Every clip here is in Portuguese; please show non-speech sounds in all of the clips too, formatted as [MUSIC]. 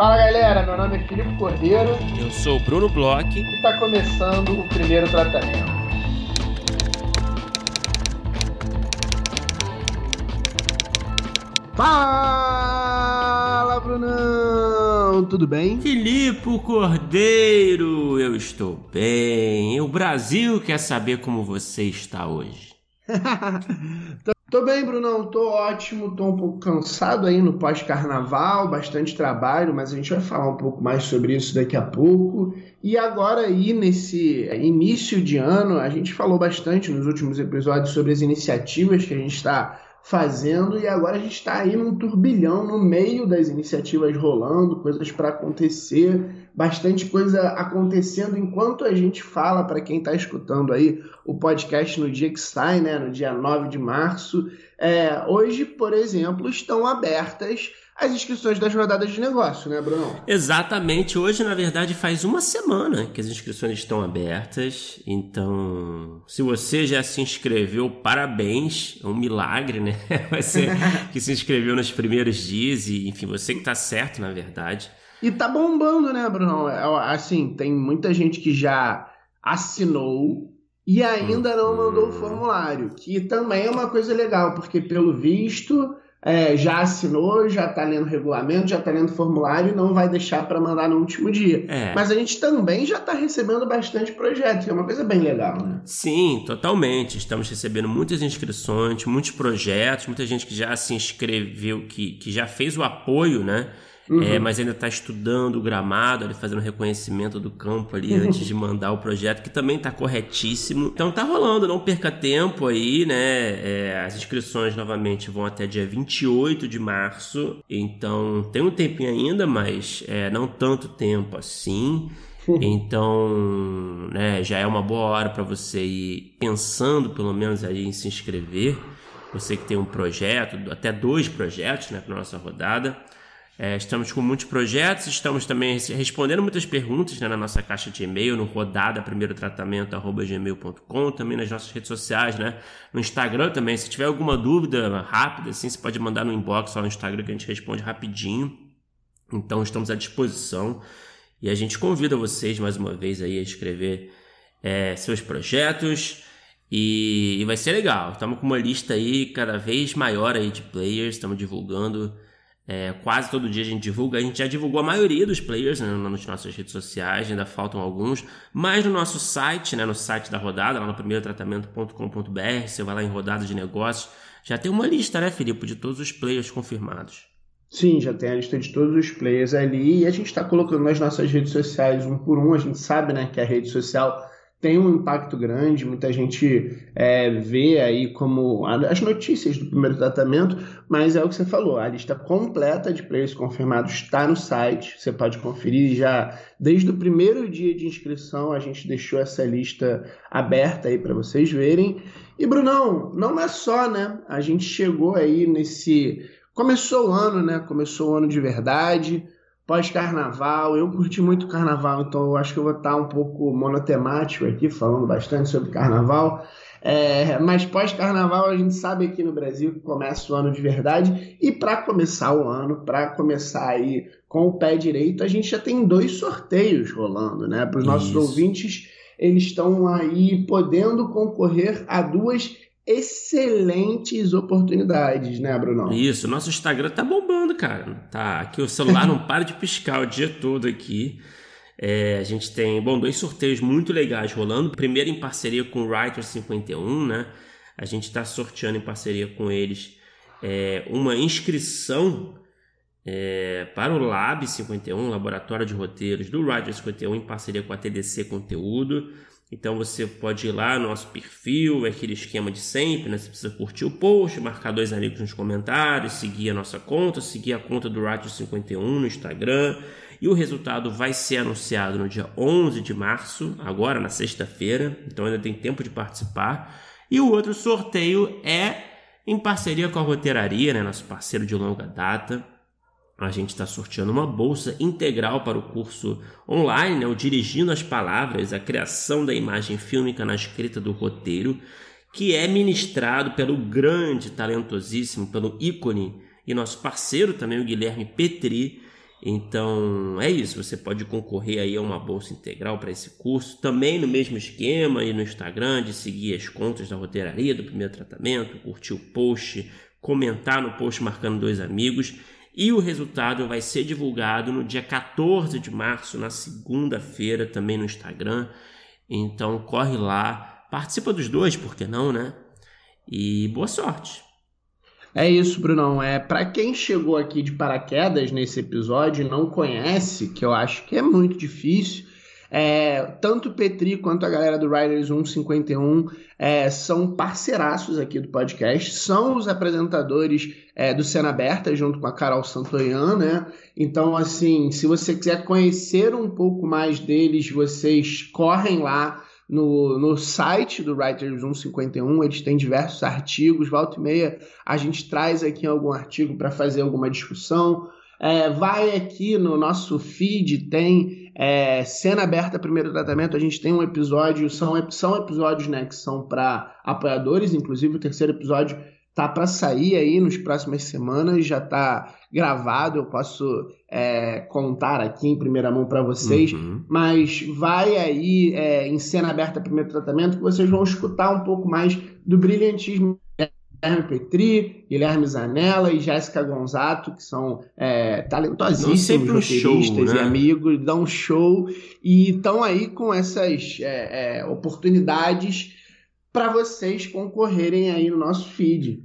Fala galera, meu nome é Filipe Cordeiro. Eu sou o Bruno Bloch. E está começando o primeiro tratamento. Fala, Brunão! Tudo bem? Filipe Cordeiro, eu estou bem. O Brasil quer saber como você está hoje. [LAUGHS] Tô bem, Brunão, tô ótimo, tô um pouco cansado aí no pós-carnaval, bastante trabalho, mas a gente vai falar um pouco mais sobre isso daqui a pouco. E agora aí, nesse início de ano, a gente falou bastante nos últimos episódios sobre as iniciativas que a gente está fazendo. E agora a gente está aí num turbilhão no meio das iniciativas rolando, coisas para acontecer, bastante coisa acontecendo enquanto a gente fala para quem está escutando aí o podcast no dia que sai, né, no dia 9 de março. É, hoje, por exemplo, estão abertas as inscrições das rodadas de negócio, né, Bruno? Exatamente. Hoje, na verdade, faz uma semana que as inscrições estão abertas. Então, se você já se inscreveu, parabéns. É um milagre, né? [LAUGHS] Você [LAUGHS] que se inscreveu nos primeiros dias e, enfim, você que está certo, na verdade. E tá bombando, né, Bruno? É, assim, tem muita gente que já assinou e ainda não mandou o uhum. formulário, que também é uma coisa legal, porque pelo visto é, já assinou, já está lendo regulamento, já está lendo formulário e não vai deixar para mandar no último dia. É. Mas a gente também já está recebendo bastante projetos, que é uma coisa bem legal, né? Sim, totalmente. Estamos recebendo muitas inscrições, muitos projetos, muita gente que já se inscreveu, que, que já fez o apoio, né? Uhum. É, mas ainda está estudando o gramado, ali, fazendo reconhecimento do campo ali antes de mandar o projeto, que também está corretíssimo. Então tá rolando, não perca tempo aí, né? É, as inscrições novamente vão até dia 28 de março, então tem um tempinho ainda, mas é, não tanto tempo assim. Então, né, já é uma boa hora para você ir pensando, pelo menos, aí em se inscrever. Você que tem um projeto, até dois projetos, né, para nossa rodada. É, estamos com muitos projetos, estamos também respondendo muitas perguntas né, na nossa caixa de e-mail, no rodada primeiro tratamento gmail.com, também nas nossas redes sociais, né? No Instagram também. Se tiver alguma dúvida rápida, assim, você pode mandar no inbox lá no Instagram que a gente responde rapidinho. Então estamos à disposição. E a gente convida vocês mais uma vez aí a escrever é, seus projetos. E, e vai ser legal. Estamos com uma lista aí cada vez maior aí de players, estamos divulgando é, quase todo dia a gente divulga. A gente já divulgou a maioria dos players né, nas nossas redes sociais, ainda faltam alguns. Mas no nosso site, né, no site da rodada, lá no primeirotratamento.com.br, você vai lá em rodada de negócios, já tem uma lista, né, Filipe, de todos os players confirmados. Sim, já tem a lista de todos os players ali e a gente está colocando nas nossas redes sociais um por um. A gente sabe né, que a rede social tem um impacto grande, muita gente é, vê aí como as notícias do primeiro tratamento, mas é o que você falou, a lista completa de players confirmados está no site, você pode conferir já desde o primeiro dia de inscrição, a gente deixou essa lista aberta aí para vocês verem. E Brunão, não é só, né? A gente chegou aí nesse começou o ano, né? Começou o ano de verdade pós-carnaval. Eu curti muito carnaval, então eu acho que eu vou estar um pouco monotemático aqui, falando bastante sobre carnaval. É, mas pós-carnaval a gente sabe aqui no Brasil que começa o ano de verdade. E para começar o ano, para começar aí com o pé direito, a gente já tem dois sorteios rolando, né? Para os nossos ouvintes, eles estão aí podendo concorrer a duas excelentes oportunidades, né, Bruno? Isso, nosso Instagram tá bombando, cara. Tá aqui o celular não [LAUGHS] para de piscar o dia todo aqui. É, a gente tem, bom, dois sorteios muito legais rolando. Primeiro em parceria com o Writer 51, né? A gente está sorteando em parceria com eles é, uma inscrição é, para o Lab 51, Laboratório de Roteiros do Writer 51, em parceria com a TDC Conteúdo. Então você pode ir lá no nosso perfil, é aquele esquema de sempre, né? Você precisa curtir o post, marcar dois amigos nos comentários, seguir a nossa conta, seguir a conta do Ratio 51 no Instagram. E o resultado vai ser anunciado no dia 11 de março, agora na sexta-feira, então ainda tem tempo de participar. E o outro sorteio é em parceria com a Roteiraria, né? nosso parceiro de longa data a gente está sorteando uma bolsa integral para o curso online, né, o Dirigindo as Palavras, a criação da imagem fílmica na escrita do roteiro, que é ministrado pelo grande, talentosíssimo, pelo ícone e nosso parceiro também, o Guilherme Petri. Então é isso, você pode concorrer aí a uma bolsa integral para esse curso, também no mesmo esquema aí no Instagram, de seguir as contas da roteiraria do primeiro tratamento, curtir o post, comentar no post marcando dois amigos. E o resultado vai ser divulgado no dia 14 de março, na segunda-feira, também no Instagram. Então corre lá, participa dos dois, por que não, né? E boa sorte! É isso, Brunão. É para quem chegou aqui de paraquedas nesse episódio e não conhece, que eu acho que é muito difícil. É, tanto o Petri quanto a galera do Riders 151 é, são parceiraços aqui do podcast, são os apresentadores é, do Cena Aberta, junto com a Carol Santoyan, né? Então, assim, se você quiser conhecer um pouco mais deles, vocês correm lá no, no site do Writers 151, eles têm diversos artigos, volta e meia a gente traz aqui algum artigo para fazer alguma discussão. É, vai aqui no nosso feed, tem é, cena aberta primeiro tratamento, a gente tem um episódio, são, são episódios né, que são para apoiadores, inclusive o terceiro episódio tá para sair aí nos próximas semanas, já tá gravado, eu posso é, contar aqui em primeira mão para vocês, uhum. mas vai aí é, em cena aberta primeiro tratamento que vocês vão escutar um pouco mais do brilhantismo Guilherme Petri, Guilherme Zanella e Jéssica Gonzato, que são é, talentosíssimos um show, né? e amigos, dão um show e estão aí com essas é, é, oportunidades para vocês concorrerem aí no nosso feed.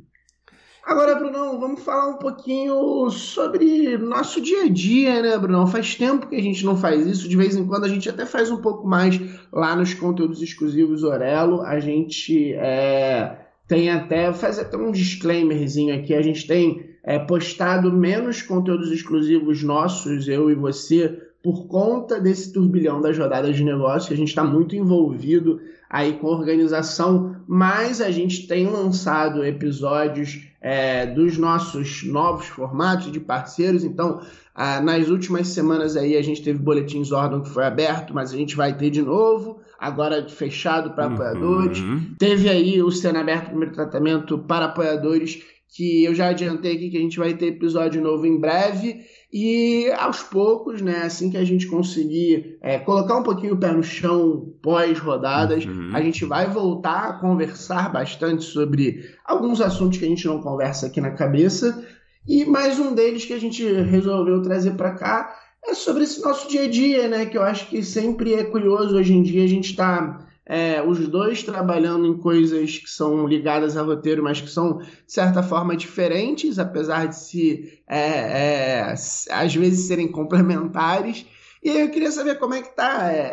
Agora, Brunão, vamos falar um pouquinho sobre nosso dia a dia, né, Brunão? Faz tempo que a gente não faz isso, de vez em quando a gente até faz um pouco mais lá nos conteúdos exclusivos Orelo. A gente é, tem até, faz até um disclaimerzinho aqui, a gente tem é, postado menos conteúdos exclusivos nossos, eu e você, por conta desse turbilhão das rodadas de negócio, a gente está muito envolvido aí com a organização, mas a gente tem lançado episódios é, dos nossos novos formatos de parceiros. Então, ah, nas últimas semanas aí a gente teve boletins órgão que foi aberto, mas a gente vai ter de novo, agora fechado para uhum. apoiadores. Teve aí o Cena Aberto Primeiro Tratamento para apoiadores, que eu já adiantei aqui que a gente vai ter episódio novo em breve. E aos poucos, né, assim que a gente conseguir é, colocar um pouquinho o pé no chão pós-rodadas, uhum. a gente vai voltar a conversar bastante sobre alguns assuntos que a gente não conversa aqui na cabeça. E mais um deles que a gente resolveu trazer para cá é sobre esse nosso dia a dia, né? Que eu acho que sempre é curioso hoje em dia a gente está é, os dois trabalhando em coisas que são ligadas a roteiro, mas que são, de certa forma, diferentes, apesar de se, é, é, às vezes, serem complementares. E eu queria saber como é que tá é,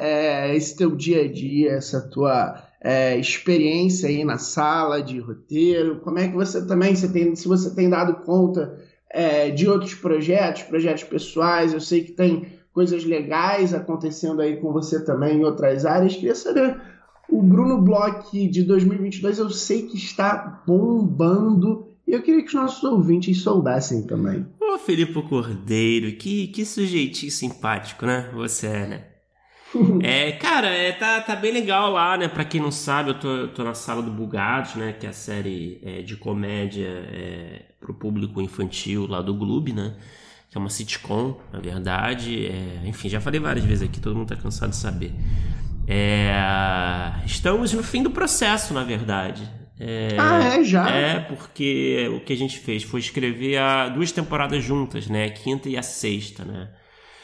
é, esse teu dia a dia, essa tua é, experiência aí na sala de roteiro, como é que você também, você tem, se você tem dado conta de outros projetos, projetos pessoais, eu sei que tem coisas legais acontecendo aí com você também em outras áreas, queria saber o Bruno Bloch de 2022 eu sei que está bombando e eu queria que os nossos ouvintes soubessem também. Ô, Felipe Cordeiro, que, que sujeitinho simpático, né? Você é, né? [LAUGHS] é, cara, é, tá, tá bem legal lá, né? Pra quem não sabe, eu tô, eu tô na sala do Bugados, né? Que é a série é, de comédia é, pro público infantil lá do Globo, né? Que é uma sitcom, na verdade. É, enfim, já falei várias vezes aqui, todo mundo tá cansado de saber. É, estamos no fim do processo, na verdade. É, ah, é? Já? É, porque o que a gente fez foi escrever a, duas temporadas juntas, né? A quinta e a sexta, né?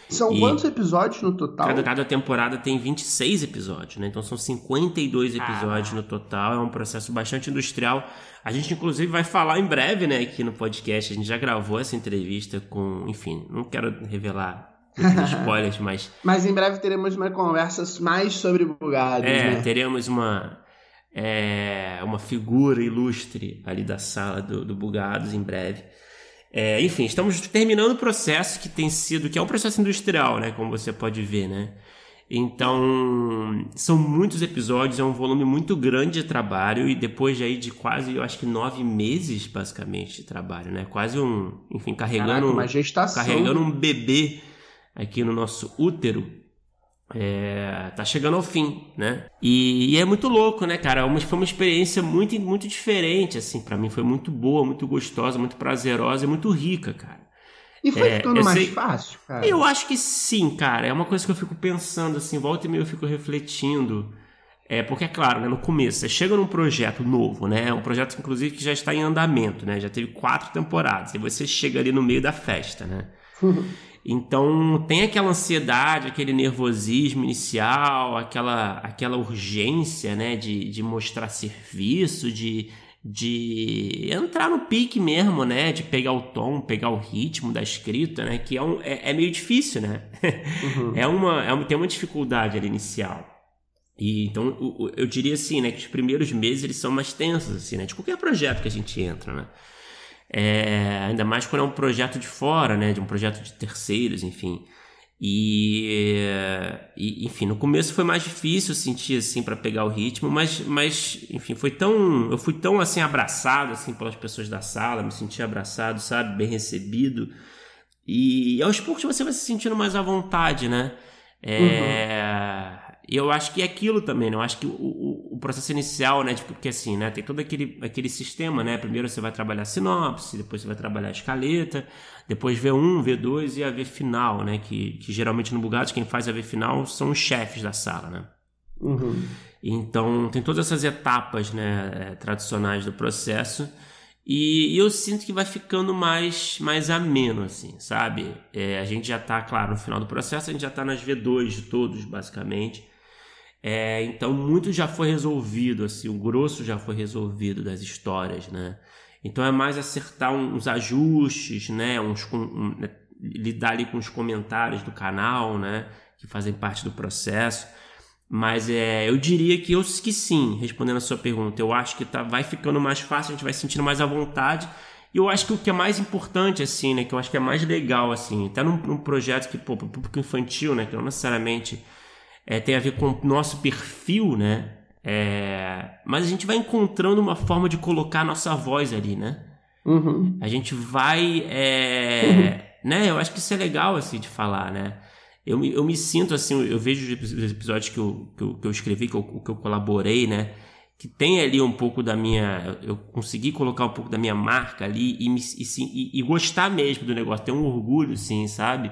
São e quantos episódios no total? Cada, cada, temporada tem 26 episódios, né? Então são 52 episódios ah. no total. É um processo bastante industrial. A gente, inclusive, vai falar em breve, né, aqui no podcast. A gente já gravou essa entrevista com. Enfim, não quero revelar [LAUGHS] spoilers, mas. Mas em breve teremos uma conversa mais sobre bugados. É, né? teremos uma. É, uma figura ilustre ali da sala do, do Bugados em breve. É, enfim, estamos terminando o processo que tem sido, que é um processo industrial, né? Como você pode ver, né? Então, são muitos episódios, é um volume muito grande de trabalho e depois de aí de quase, eu acho que nove meses, basicamente, de trabalho, né? Quase um, enfim, carregando, Caraca, uma gestação. carregando um bebê aqui no nosso útero, é, tá chegando ao fim, né? E, e, é muito louco, né, cara? Uma, foi uma experiência muito, muito diferente, assim, para mim foi muito boa, muito gostosa, muito prazerosa e muito rica, cara. E foi é, ficando mais sei... fácil, cara? Eu acho que sim, cara. É uma coisa que eu fico pensando, assim, volta e meia eu fico refletindo. É, porque é claro, né, no começo, você chega num projeto novo, né? Um projeto, inclusive, que já está em andamento, né? Já teve quatro temporadas. E você chega ali no meio da festa, né? [LAUGHS] Então tem aquela ansiedade, aquele nervosismo inicial, aquela, aquela urgência né, de, de mostrar serviço, de, de entrar no pique mesmo, né? De pegar o tom, pegar o ritmo da escrita, né? Que é, um, é, é meio difícil, né? Uhum. [LAUGHS] é, uma, é uma, tem uma dificuldade ali inicial. E então eu, eu diria assim, né? Que os primeiros meses eles são mais tensos, assim, né? De qualquer projeto que a gente entra, né? É, ainda mais quando é um projeto de fora, né? De um projeto de terceiros, enfim. E, e, enfim, no começo foi mais difícil sentir assim para pegar o ritmo, mas, mas enfim, foi tão, eu fui tão assim abraçado assim pelas pessoas da sala, me senti abraçado, sabe, bem recebido. E, e aos poucos você vai se sentindo mais à vontade, né? É, uhum. E eu acho que é aquilo também, né? Eu acho que o, o, o, processo inicial, né? Tipo, porque assim, né? Tem todo aquele, aquele sistema, né? Primeiro você vai trabalhar sinopse, depois você vai trabalhar a escaleta, depois V1, V2 e a V final, né? Que, que geralmente no Bugatti quem faz a V final são os chefes da sala, né? Uhum. Então tem todas essas etapas, né? Tradicionais do processo. E, eu sinto que vai ficando mais, mais ameno, assim, sabe? É, a gente já tá, claro, no final do processo, a gente já tá nas V2 de todos, basicamente. É, então muito já foi resolvido, assim, o grosso já foi resolvido das histórias, né? Então é mais acertar uns ajustes, né? Uns, um, né? lidar ali com os comentários do canal, né? Que fazem parte do processo. Mas é, eu diria que eu que sim, respondendo a sua pergunta. Eu acho que tá, vai ficando mais fácil, a gente vai sentindo mais à vontade. E eu acho que o que é mais importante, assim, né? Que eu acho que é mais legal, assim, até num, num projeto que, pô, pro público infantil, né? Que não necessariamente é, tem a ver com o nosso perfil, né? É, mas a gente vai encontrando uma forma de colocar a nossa voz ali, né? Uhum. A gente vai. É, uhum. né? Eu acho que isso é legal, assim, de falar, né? Eu, eu me sinto assim, eu vejo os episódios que eu, que eu, que eu escrevi, que eu, que eu colaborei, né? que tem ali um pouco da minha. Eu consegui colocar um pouco da minha marca ali e, me, e, sim, e, e gostar mesmo do negócio, ter um orgulho, sim, sabe?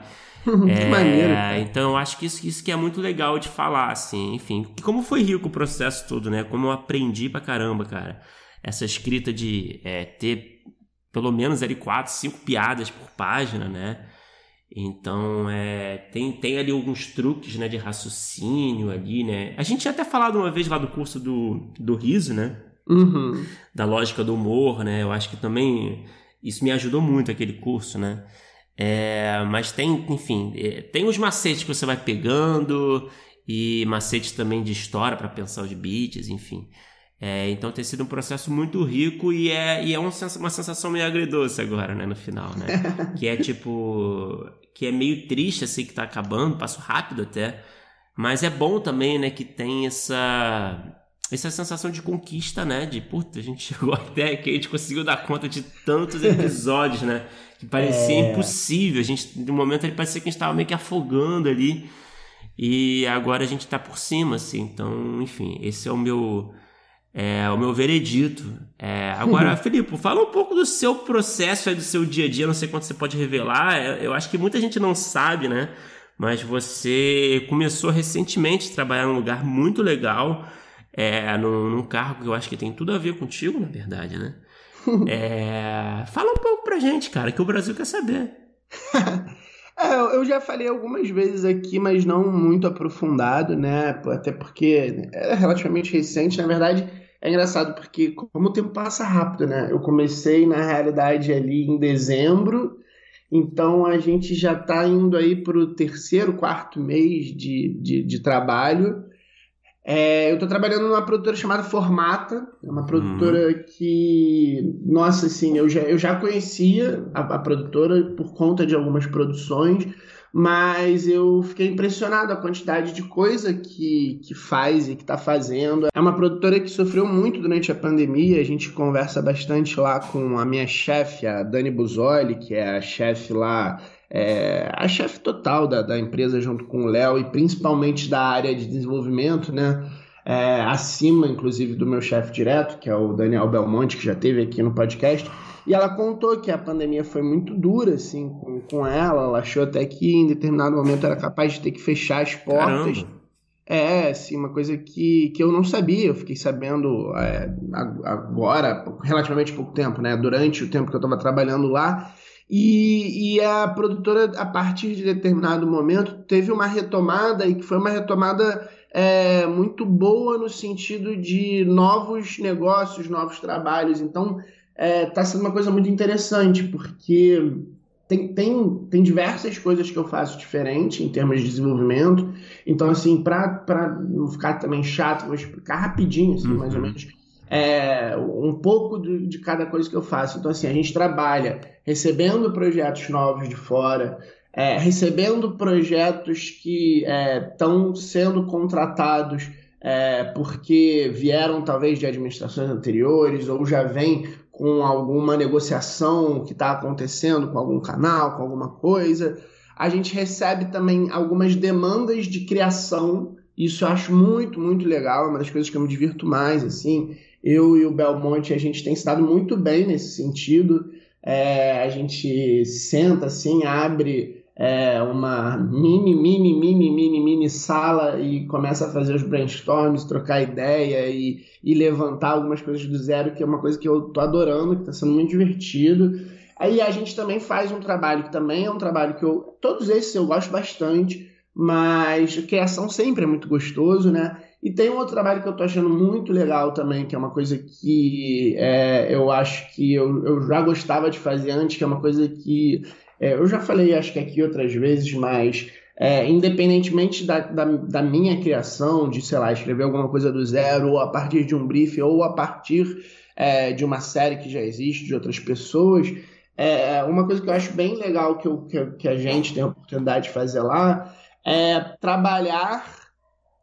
É, [LAUGHS] que maneiro. Cara. Então eu acho que isso, isso que é muito legal de falar, assim, enfim. Como foi rico o processo todo, né? Como eu aprendi pra caramba, cara. Essa escrita de é, ter pelo menos ali quatro, cinco piadas por página, né? Então, é, tem, tem ali alguns truques né, de raciocínio ali, né? A gente tinha até falado uma vez lá do curso do, do riso, né? Uhum. Da lógica do humor, né? Eu acho que também isso me ajudou muito aquele curso, né? É, mas tem, enfim, é, tem os macetes que você vai pegando e macetes também de história para pensar os beats, enfim. É, então tem sido um processo muito rico e é, e é uma sensação meio agridoce agora, né, no final, né? [LAUGHS] que é tipo. que é meio triste assim que tá acabando, passo rápido até. Mas é bom também, né, que tem essa. Essa sensação de conquista, né? De puta, a gente [LAUGHS] chegou até aqui, a gente conseguiu dar conta de tantos [LAUGHS] episódios, né? Que parecia é... impossível. A gente, no momento, ele parecia que a gente estava meio que afogando ali. E agora a gente está por cima, assim. Então, enfim, esse é o meu é, o meu veredito. É, agora, [LAUGHS] Felipe, fala um pouco do seu processo, do seu dia a dia. Não sei quanto você pode revelar. Eu acho que muita gente não sabe, né? Mas você começou recentemente a trabalhar num lugar muito legal, é, num, num cargo que eu acho que tem tudo a ver contigo, na verdade, né? [LAUGHS] É, fala um pouco pra gente, cara, que o Brasil quer saber. [LAUGHS] É, eu já falei algumas vezes aqui, mas não muito aprofundado, né? Até porque é relativamente recente. Na verdade, é engraçado porque como o tempo passa rápido, né? Eu comecei na realidade ali em dezembro, então a gente já está indo aí para o terceiro, quarto mês de, de, de trabalho. É, eu estou trabalhando numa produtora chamada Formata, é uma produtora uhum. que, nossa, assim, eu já, eu já conhecia a, a produtora por conta de algumas produções, mas eu fiquei impressionado a quantidade de coisa que, que faz e que está fazendo. É uma produtora que sofreu muito durante a pandemia, a gente conversa bastante lá com a minha chefe, a Dani Buzoli, que é a chefe lá, é, a chefe total da, da empresa junto com o Léo e principalmente da área de desenvolvimento, né? é, acima, inclusive, do meu chefe direto, que é o Daniel Belmonte, que já teve aqui no podcast. E ela contou que a pandemia foi muito dura, assim, com, com ela. Ela achou até que em determinado momento era capaz de ter que fechar as portas. Caramba. É, sim, uma coisa que, que eu não sabia. Eu fiquei sabendo é, agora, relativamente pouco tempo, né? Durante o tempo que eu estava trabalhando lá. E, e, a produtora, a partir de determinado momento, teve uma retomada e que foi uma retomada é, muito boa no sentido de novos negócios, novos trabalhos. Então, está é, tá sendo uma coisa muito interessante, porque tem, tem, tem diversas coisas que eu faço diferente em termos de desenvolvimento. Então, assim, para não ficar também chato, vou explicar rapidinho, assim, uhum. mais ou menos, é, um pouco de, de cada coisa que eu faço. Então, assim, a gente trabalha recebendo projetos novos de fora, é, recebendo projetos que estão é, sendo contratados é, porque vieram talvez de administrações anteriores ou já vêm com alguma negociação que está acontecendo com algum canal, com alguma coisa. A gente recebe também algumas demandas de criação. Isso eu acho muito, muito legal. É uma das coisas que eu me divirto mais. Assim, eu e o Belmonte a gente tem estado muito bem nesse sentido. É, a gente senta assim, abre é, uma mini, mini, mini, mini, mini sala e começa a fazer os brainstorms, trocar ideia e, e levantar algumas coisas do zero, que é uma coisa que eu tô adorando, que está sendo muito divertido. Aí a gente também faz um trabalho que também é um trabalho que eu. Todos esses eu gosto bastante, mas criação sempre é muito gostoso, né? E tem um outro trabalho que eu tô achando muito legal também, que é uma coisa que é, eu acho que eu, eu já gostava de fazer antes, que é uma coisa que é, eu já falei, acho que aqui outras vezes, mas é, independentemente da, da, da, minha criação, de, sei lá, escrever alguma coisa do zero, ou a partir de um brief, ou a partir é, de uma série que já existe, de outras pessoas, é, uma coisa que eu acho bem legal que, eu, que, que a gente tem a oportunidade de fazer lá é trabalhar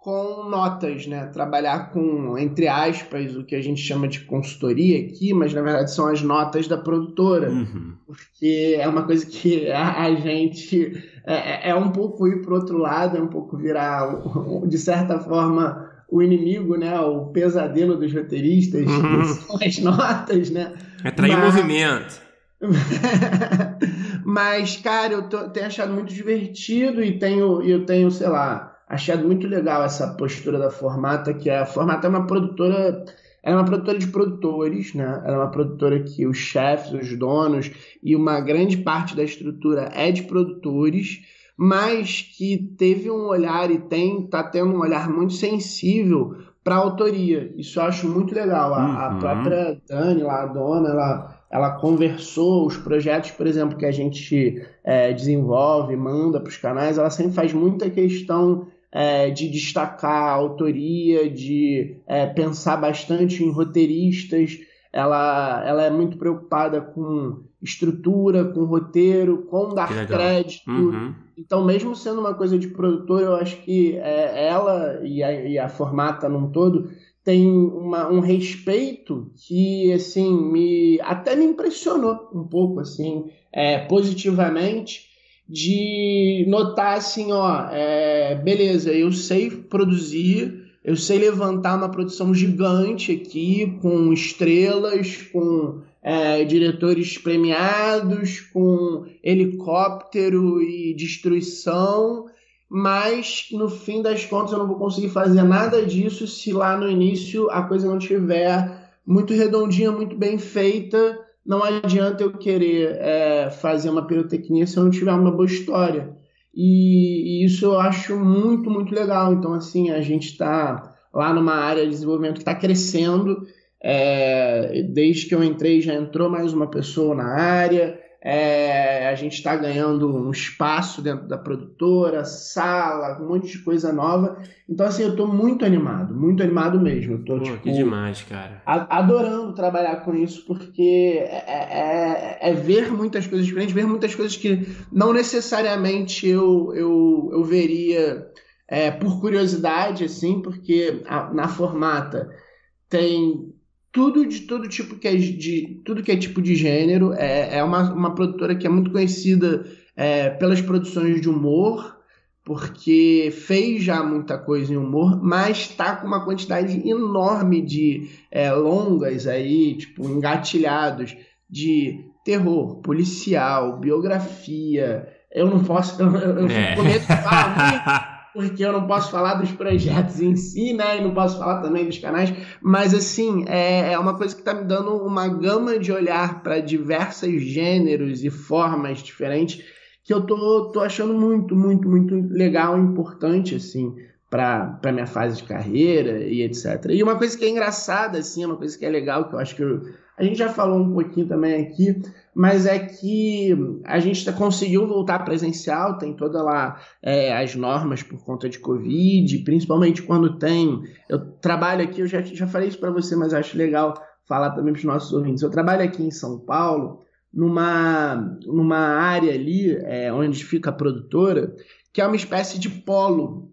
com notas, né? Trabalhar com, entre aspas, o que a gente chama de consultoria aqui, mas na verdade são as notas da produtora. Uhum. Porque é uma coisa que a, a gente é, é, é um pouco ir para o outro lado, é um pouco virar, de certa forma, o inimigo, né? O pesadelo dos roteiristas, uhum. são as notas, né? É trair mas... movimento. [LAUGHS] mas, cara, eu tô, tenho achado muito divertido e tenho, eu tenho, sei lá achado muito legal essa postura da Formata, que a Formata é uma produtora, é uma produtora de produtores, né? Ela é uma produtora que os chefes, os donos e uma grande parte da estrutura é de produtores, mas que teve um olhar e tem, tá tendo um olhar muito sensível para a autoria. Isso eu acho muito legal. A, uhum. a própria Dani, lá, a dona, ela ela conversou os projetos, por exemplo, que a gente é, desenvolve, manda para os canais, ela sempre faz muita questão é, de destacar a autoria, de é, pensar bastante em roteiristas. Ela, ela é muito preocupada com estrutura, com roteiro, com dar crédito. Uhum. Então, mesmo sendo uma coisa de produtor, eu acho que é, ela e a, e a Formata num todo tem uma, um respeito que assim me até me impressionou um pouco assim é, positivamente de notar assim, ó, é, beleza, eu sei produzir, eu sei levantar uma produção gigante aqui, com estrelas, com é, diretores premiados, com helicóptero e destruição, mas no fim das contas eu não vou conseguir fazer nada disso se lá no início a coisa não estiver muito redondinha, muito bem feita não adianta eu querer é, fazer uma pirotecnia se eu não tiver uma boa história. E, e isso eu acho muito, muito legal. Então, assim, a gente está lá numa área de desenvolvimento que está crescendo. É, desde que eu entrei, já entrou mais uma pessoa na área. É, a gente está ganhando um espaço dentro da produtora, sala, um monte de coisa nova. Então, assim, eu estou muito animado, muito animado mesmo. Eu tô, Pô, tipo, que demais, cara. adorando trabalhar com isso, porque é, é, é, é, ver muitas coisas diferentes, ver muitas coisas que não necessariamente eu, eu, eu veria é, por curiosidade, assim, porque a, na formata tem tudo de todo tipo que é de tudo que é tipo de gênero. É, é uma, uma produtora que é muito conhecida é, pelas produções de humor, porque fez já muita coisa em humor, mas está com uma quantidade enorme de é, longas aí, tipo, engatilhados de terror, policial, biografia. Eu não posso, eu, eu é. com medo de falar porque eu não posso falar dos projetos em si, né? E não posso falar também dos canais, mas assim, é, é uma coisa que está me dando uma gama de olhar para diversos gêneros e formas diferentes que eu tô, tô achando muito, muito, muito legal e importante, assim, para minha fase de carreira e etc. E uma coisa que é engraçada, assim, uma coisa que é legal, que eu acho que eu, a gente já falou um pouquinho também aqui, mas é que a gente conseguiu voltar presencial, tem toda lá é, as normas por conta de Covid, principalmente quando tem. Eu trabalho aqui, eu já, já falei isso para você, mas acho legal falar também para os nossos ouvintes. Eu trabalho aqui em São Paulo numa, numa área ali é, onde fica a produtora, que é uma espécie de polo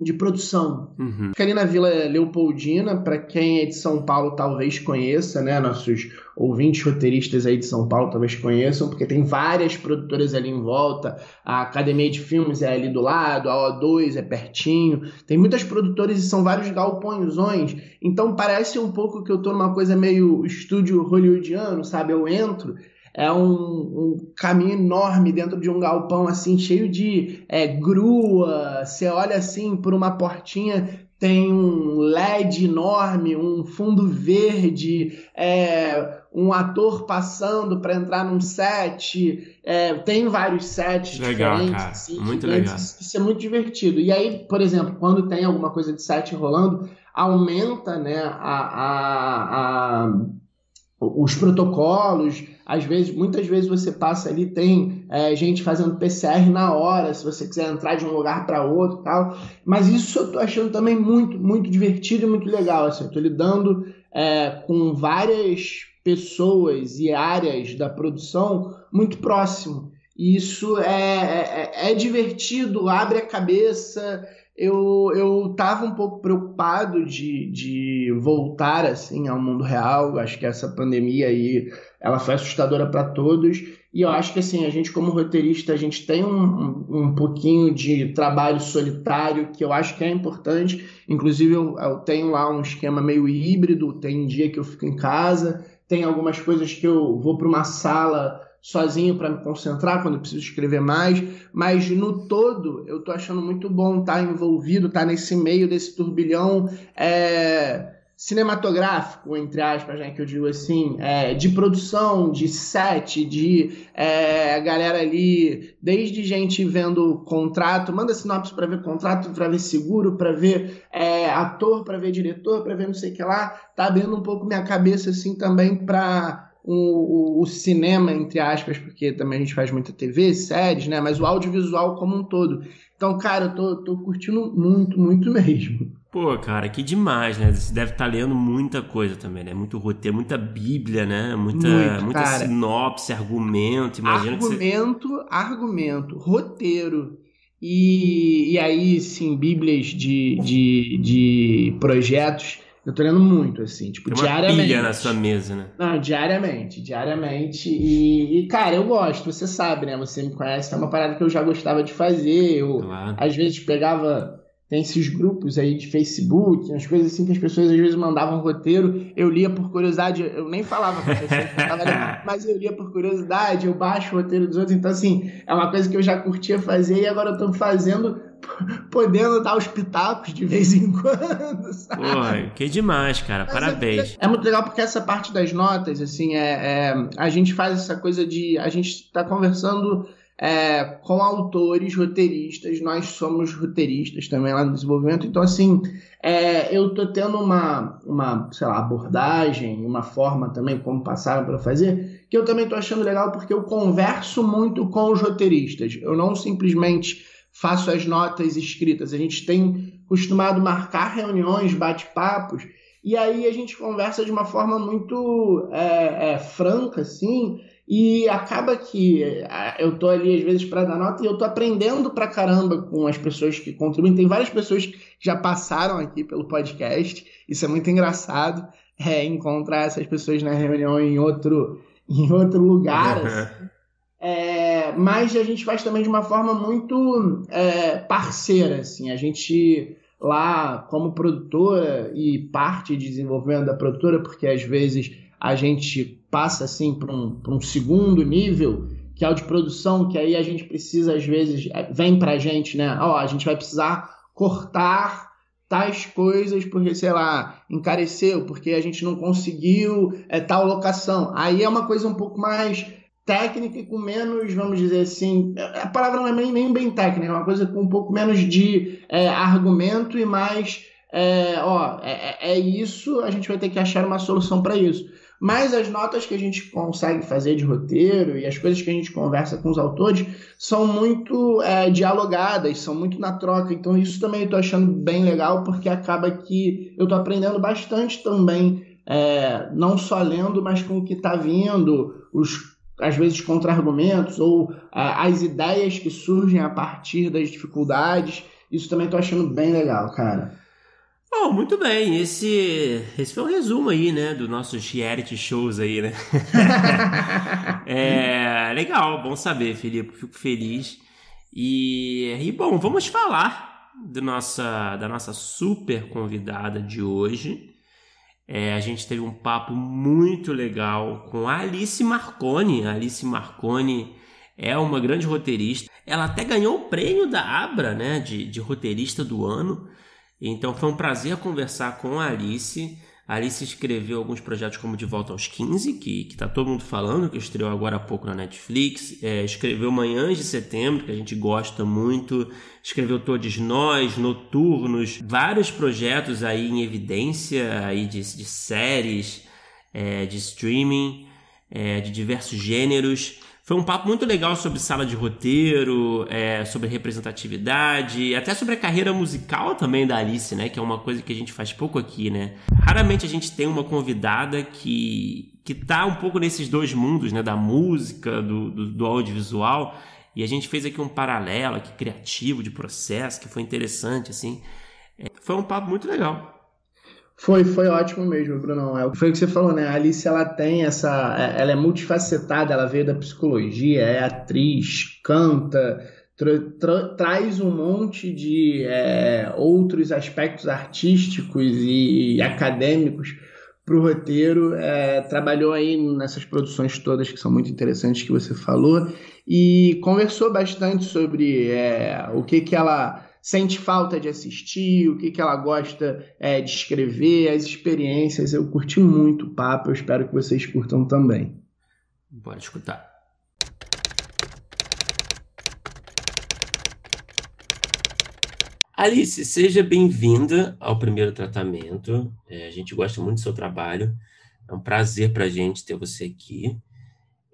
de produção. Uhum. Fica ali na Vila Leopoldina, para quem é de São Paulo talvez conheça, né? Nossos ouvintes roteiristas aí de São Paulo talvez conheçam, porque tem várias produtoras ali em volta. A Academia de Filmes é ali do lado, a O2 é pertinho. Tem muitas produtoras e são vários galpõezões. Então parece um pouco que eu tô numa coisa meio estúdio hollywoodiano, sabe? Eu entro é um, um, caminho enorme dentro de um galpão assim cheio de é, grua. Você olha assim por uma portinha tem um LED enorme, um fundo verde, é, um ator passando para entrar num set. É, tem vários sets legal, diferentes. Cara. Assim, muito legal. Isso é muito divertido. E aí, por exemplo, quando tem alguma coisa de set rolando, aumenta né, a, a, a os protocolos, às vezes, muitas vezes você passa ali, tem é, gente fazendo PCR na hora, se você quiser entrar de um lugar para outro tal. Mas isso eu tô achando também muito, muito divertido e muito legal. Assim, eu tô lidando é, com várias pessoas e áreas da produção muito próximo. E isso é, é, é divertido, abre a cabeça, eu, eu tava um pouco preocupado de, de voltar assim ao mundo real. Acho que essa pandemia aí ela foi assustadora para todos. E eu acho que assim, a gente como roteirista, a gente tem um, um, pouquinho de trabalho solitário que eu acho que é importante. Inclusive, eu, eu tenho lá um esquema meio híbrido, tem dia que eu fico em casa, tem algumas coisas que eu vou para uma sala sozinho para me concentrar quando preciso escrever mais, mas no todo eu tô achando muito bom estar tá envolvido, estar tá nesse meio desse turbilhão é, cinematográfico, entre aspas, né, que eu digo assim, é, de produção, de set, de é, galera ali, desde gente vendo contrato, manda sinopse para ver contrato, para ver seguro, para ver é, ator, para ver diretor, para ver não sei o que lá, tá abrindo um pouco minha cabeça assim também para o, o, cinema, entre aspas, porque também a gente faz muita TV, séries, né? Mas o audiovisual como um todo. Então, cara, eu tô, tô curtindo muito, muito [LAUGHS] mesmo. Pô, cara, que demais, né? Você deve estar tá lendo muita coisa também, né? Muito roteiro, muita bíblia, né? Muita, muito, muita sinopse, argumento. Imagina argumento, você... argumento, roteiro. E, e aí, sim, bíblias de, de, de projetos eu tô lendo muito, assim, tipo, Tem uma diariamente. Pilha na sua mesa, né? Não, diariamente, diariamente. E, e, cara, eu gosto, você sabe, né? Você me conhece, é uma parada que eu já gostava de fazer. Eu, claro. às vezes, pegava. Tem esses grupos aí de Facebook, umas coisas assim que as pessoas às vezes mandavam roteiro. Eu lia por curiosidade, eu nem falava com a pessoa, [LAUGHS] mas eu lia por curiosidade, eu baixo o roteiro dos outros. Então, assim, é uma coisa que eu já curtia fazer e agora eu tô fazendo [LAUGHS] podendo dar os pitacos de vez em quando. [LAUGHS] Sabe? Pô, que demais, cara. Mas é Parabéns. É, é, muito legal porque essa parte das notas, assim, é, é, a gente faz essa coisa de. A gente está conversando é, com autores, roteiristas, nós somos roteiristas também lá no desenvolvimento, então assim, é, eu tô tendo uma, uma, sei lá, abordagem, uma forma também como passaram para fazer, que eu também tô achando legal porque eu converso muito com os roteiristas, eu não simplesmente faço as notas escritas. A gente tem costumado marcar reuniões, bate-papos, e aí a gente conversa de uma forma muito é, é, franca, assim, e acaba que é, eu tô ali às vezes para dar nota e eu tô aprendendo pra caramba com as pessoas que contribuem. Tem várias pessoas que já passaram aqui pelo podcast, isso é muito engraçado, é, encontrar essas pessoas na reunião em outro, em outro lugar. [LAUGHS] Assim. É, mas a gente faz também de uma forma muito é, parceira, assim. A gente lá como produtora e parte de desenvolvimento da produtora, porque às vezes a gente passa assim para um, um segundo nível, que é o de produção, que aí a gente precisa, às vezes, é, vem para a gente, né? Ó, a gente vai precisar cortar tais coisas porque, sei lá, encareceu, porque a gente não conseguiu é, tal locação. Aí é uma coisa um pouco mais técnica e com menos, vamos dizer assim, a palavra não é nem, nem bem técnica, é uma coisa com um pouco menos de é, argumento e mais, é, ó, é, é, é isso, a gente vai ter que achar uma solução para isso. Mas as notas que a gente consegue fazer de roteiro e as coisas que a gente conversa com os autores são muito é, dialogadas, são muito na troca. Então isso também eu estou achando bem legal, porque acaba que eu estou aprendendo bastante também, é, não só lendo, mas com o que está vindo, os às vezes contra-argumentos ou as ideias que surgem a partir das dificuldades. Isso também estou achando bem legal, cara. Oh, muito bem, esse, esse foi um resumo aí, né, dos nossos reality shows aí, né? [LAUGHS] é, legal, bom saber, Felipe, fico feliz. E, e bom, vamos falar do nossa, da nossa super convidada de hoje. É, a gente teve um papo muito legal com a Alice Marconi. A Alice Marconi é uma grande roteirista. Ela até ganhou o prêmio da Abra, né, de, de roteirista do ano. Então foi um prazer conversar com a Alice. A Alice escreveu alguns projetos como De Volta aos 15, que, que tá todo mundo falando, que estreou agora há pouco na Netflix. É, escreveu Manhãs de Setembro, que a gente gosta muito. Escreveu Todos Nós, Noturnos, vários projetos aí em evidência aí de, de séries, é, de streaming, é, de diversos gêneros. Foi um papo muito legal sobre sala de roteiro, é, sobre representatividade, até sobre a carreira musical também da Alice, né? Que é uma coisa que a gente faz pouco aqui, né? Raramente a gente tem uma convidada que, que tá um pouco nesses dois mundos, né? Da música, do, do, do audiovisual. E a gente fez aqui um paralelo aqui, criativo, de processo, que foi interessante, assim. É, foi um papo muito legal. Foi, foi ótimo mesmo, Bruno. É, foi o que você falou, né? A Alice, ela tem essa... É, ela é multifacetada, ela veio da psicologia, é atriz, canta, tra tra traz um monte de é, outros aspectos artísticos e, e acadêmicos para o roteiro. É, trabalhou aí nessas produções todas que são muito interessantes que você falou e conversou bastante sobre é, o que que ela sente falta de assistir, o que, que ela gosta é, de escrever, as experiências. Eu curti muito o papo, eu espero que vocês curtam também. Bora escutar. Alice, seja bem-vinda ao primeiro tratamento. É, a gente gosta muito do seu trabalho. É um prazer para a gente ter você aqui.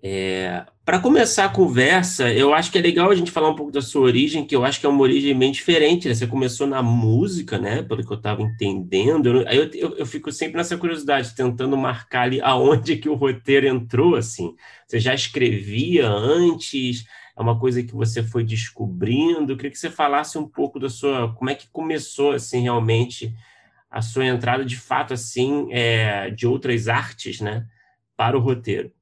É, para começar a conversa, eu acho que é legal a gente falar um pouco da sua origem, que eu acho que é uma origem bem diferente. Né? Você começou na música, né? Pelo que eu estava entendendo. Eu, aí eu, eu, eu, fico sempre nessa curiosidade, tentando marcar ali aonde que o roteiro entrou, assim. Você já escrevia antes? É uma coisa que você foi descobrindo? Eu queria que você falasse um pouco da sua... Como é que começou, assim, realmente a sua entrada, de fato, assim, é, de outras artes, né? Para o roteiro.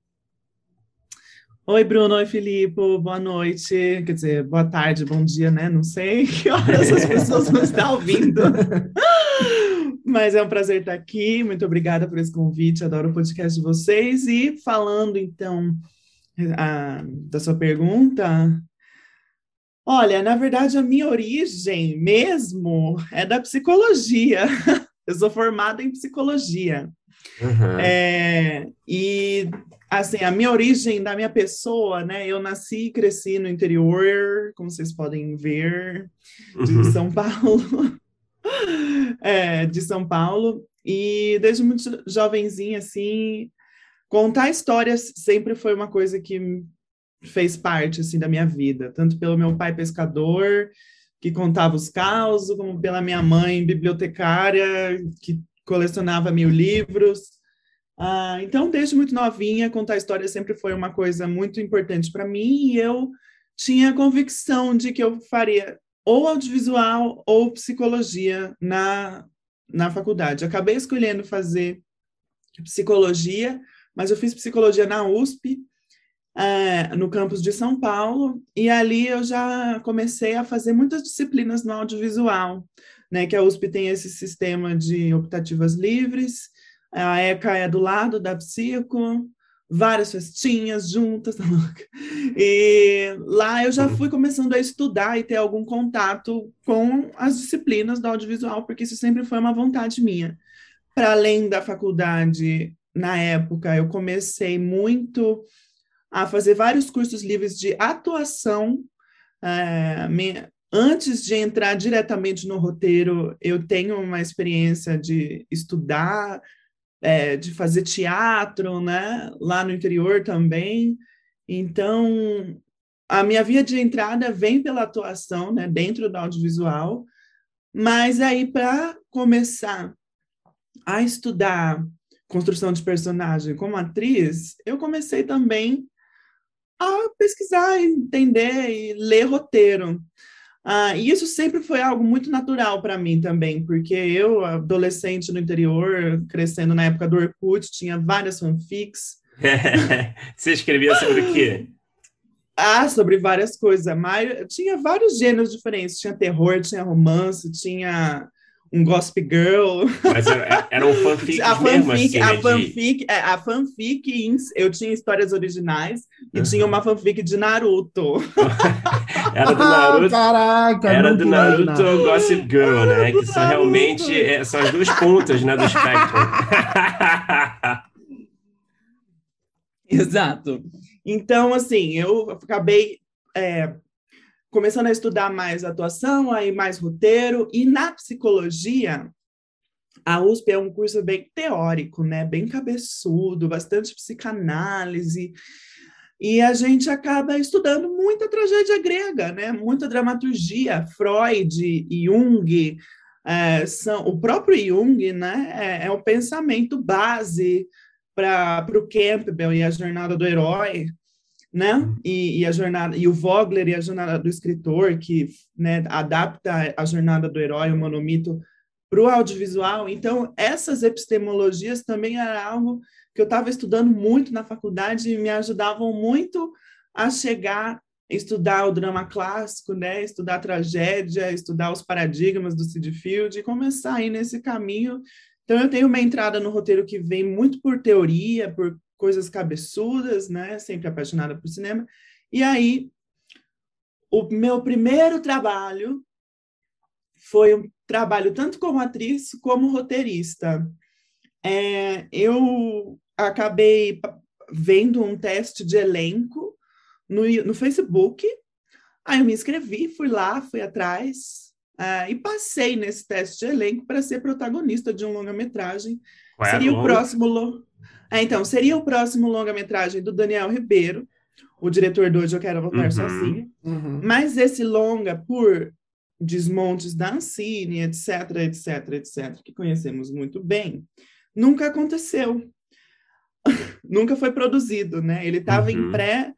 Oi, Bruno. Oi, Filipe. Boa noite. Quer dizer, boa tarde, bom dia, né? Não sei [LAUGHS] que horas as pessoas vão estar ouvindo. [LAUGHS] Mas é um prazer estar aqui. Muito obrigada por esse convite. Adoro o podcast de vocês. E falando, então, a, da sua pergunta, olha, na verdade, a minha origem mesmo é da psicologia. [LAUGHS] Eu sou formada em psicologia. Uhum. É, e assim, a minha origem da minha pessoa, né? Eu nasci e cresci no interior, como vocês podem ver, de uhum. São Paulo. [LAUGHS] é, de São Paulo. E desde muito jovenzinha, assim, contar histórias sempre foi uma coisa que fez parte, assim, da minha vida. Tanto pelo meu pai pescador, que contava os causos, como pela minha mãe bibliotecária, que colecionava mil livros. Ah, então, desde muito novinha, contar história sempre foi uma coisa muito importante para mim e eu tinha a convicção de que eu faria ou audiovisual ou psicologia na, na faculdade. Acabei escolhendo fazer psicologia, mas eu fiz psicologia na USP é, no campus de São Paulo, e ali eu já comecei a fazer muitas disciplinas no audiovisual, né, que a USP tem esse sistema de optativas livres, a ECA é do lado da Psico, várias festinhas juntas, [LAUGHS] tá e lá eu já fui começando a estudar e ter algum contato com as disciplinas do audiovisual, porque isso sempre foi uma vontade minha. Para além da faculdade, na época, eu comecei muito a fazer vários cursos livres de atuação. É, antes de entrar diretamente no roteiro, eu tenho uma experiência de estudar, é, de fazer teatro, né? Lá no interior também. Então, a minha via de entrada vem pela atuação, né? Dentro do audiovisual. Mas aí, para começar a estudar construção de personagem como atriz, eu comecei também a pesquisar, entender e ler roteiro. Ah, e isso sempre foi algo muito natural para mim também, porque eu, adolescente no interior, crescendo na época do Orkut, tinha várias fanfics. [LAUGHS] Você escrevia sobre o quê? Ah, sobre várias coisas. Mas tinha vários gêneros diferentes. Tinha terror, tinha romance, tinha um Gossip Girl. Mas era, um fanfic [LAUGHS] a fanfic, mesmo, assim, a, né, fanfic de... É, a fanfic, eu tinha histórias originais e uhum. tinha uma fanfic de Naruto. [LAUGHS] era do Naruto. caraca, era do Naruto imaginar. Gossip Girl, né? Que são realmente é, são as duas pontas né, do espectro. [LAUGHS] Exato. Então, assim, eu acabei é, começando a estudar mais atuação, aí mais roteiro, e na psicologia, a USP é um curso bem teórico, né? Bem cabeçudo, bastante psicanálise. E a gente acaba estudando muita tragédia grega, né? Muita dramaturgia, Freud, Jung, é, são o próprio Jung, né? É, é o pensamento base para o Campbell e a jornada do herói, né? Uhum. E, e, a jornada e o Vogler e a jornada do escritor que né, adapta a jornada do herói, o monomito, para o audiovisual. Então essas epistemologias também era algo que eu estava estudando muito na faculdade e me ajudavam muito a chegar estudar o drama clássico, né? Estudar a tragédia, estudar os paradigmas do Sid Field e começar a ir nesse caminho. Então eu tenho uma entrada no roteiro que vem muito por teoria, por coisas cabeçudas, né? Sempre apaixonada por cinema. E aí, o meu primeiro trabalho foi um trabalho tanto como atriz como roteirista. É, eu acabei vendo um teste de elenco no, no Facebook. Aí eu me inscrevi, fui lá, fui atrás uh, e passei nesse teste de elenco para ser protagonista de um longa-metragem. Seria o próximo. É, então, seria o próximo longa-metragem do Daniel Ribeiro, o diretor do Hoje Eu Quero Voltar uhum. Sozinho. Uhum. Mas esse longa, por desmontes da Ancine, etc, etc, etc, que conhecemos muito bem, nunca aconteceu. [LAUGHS] nunca foi produzido, né? Ele estava uhum. em pré,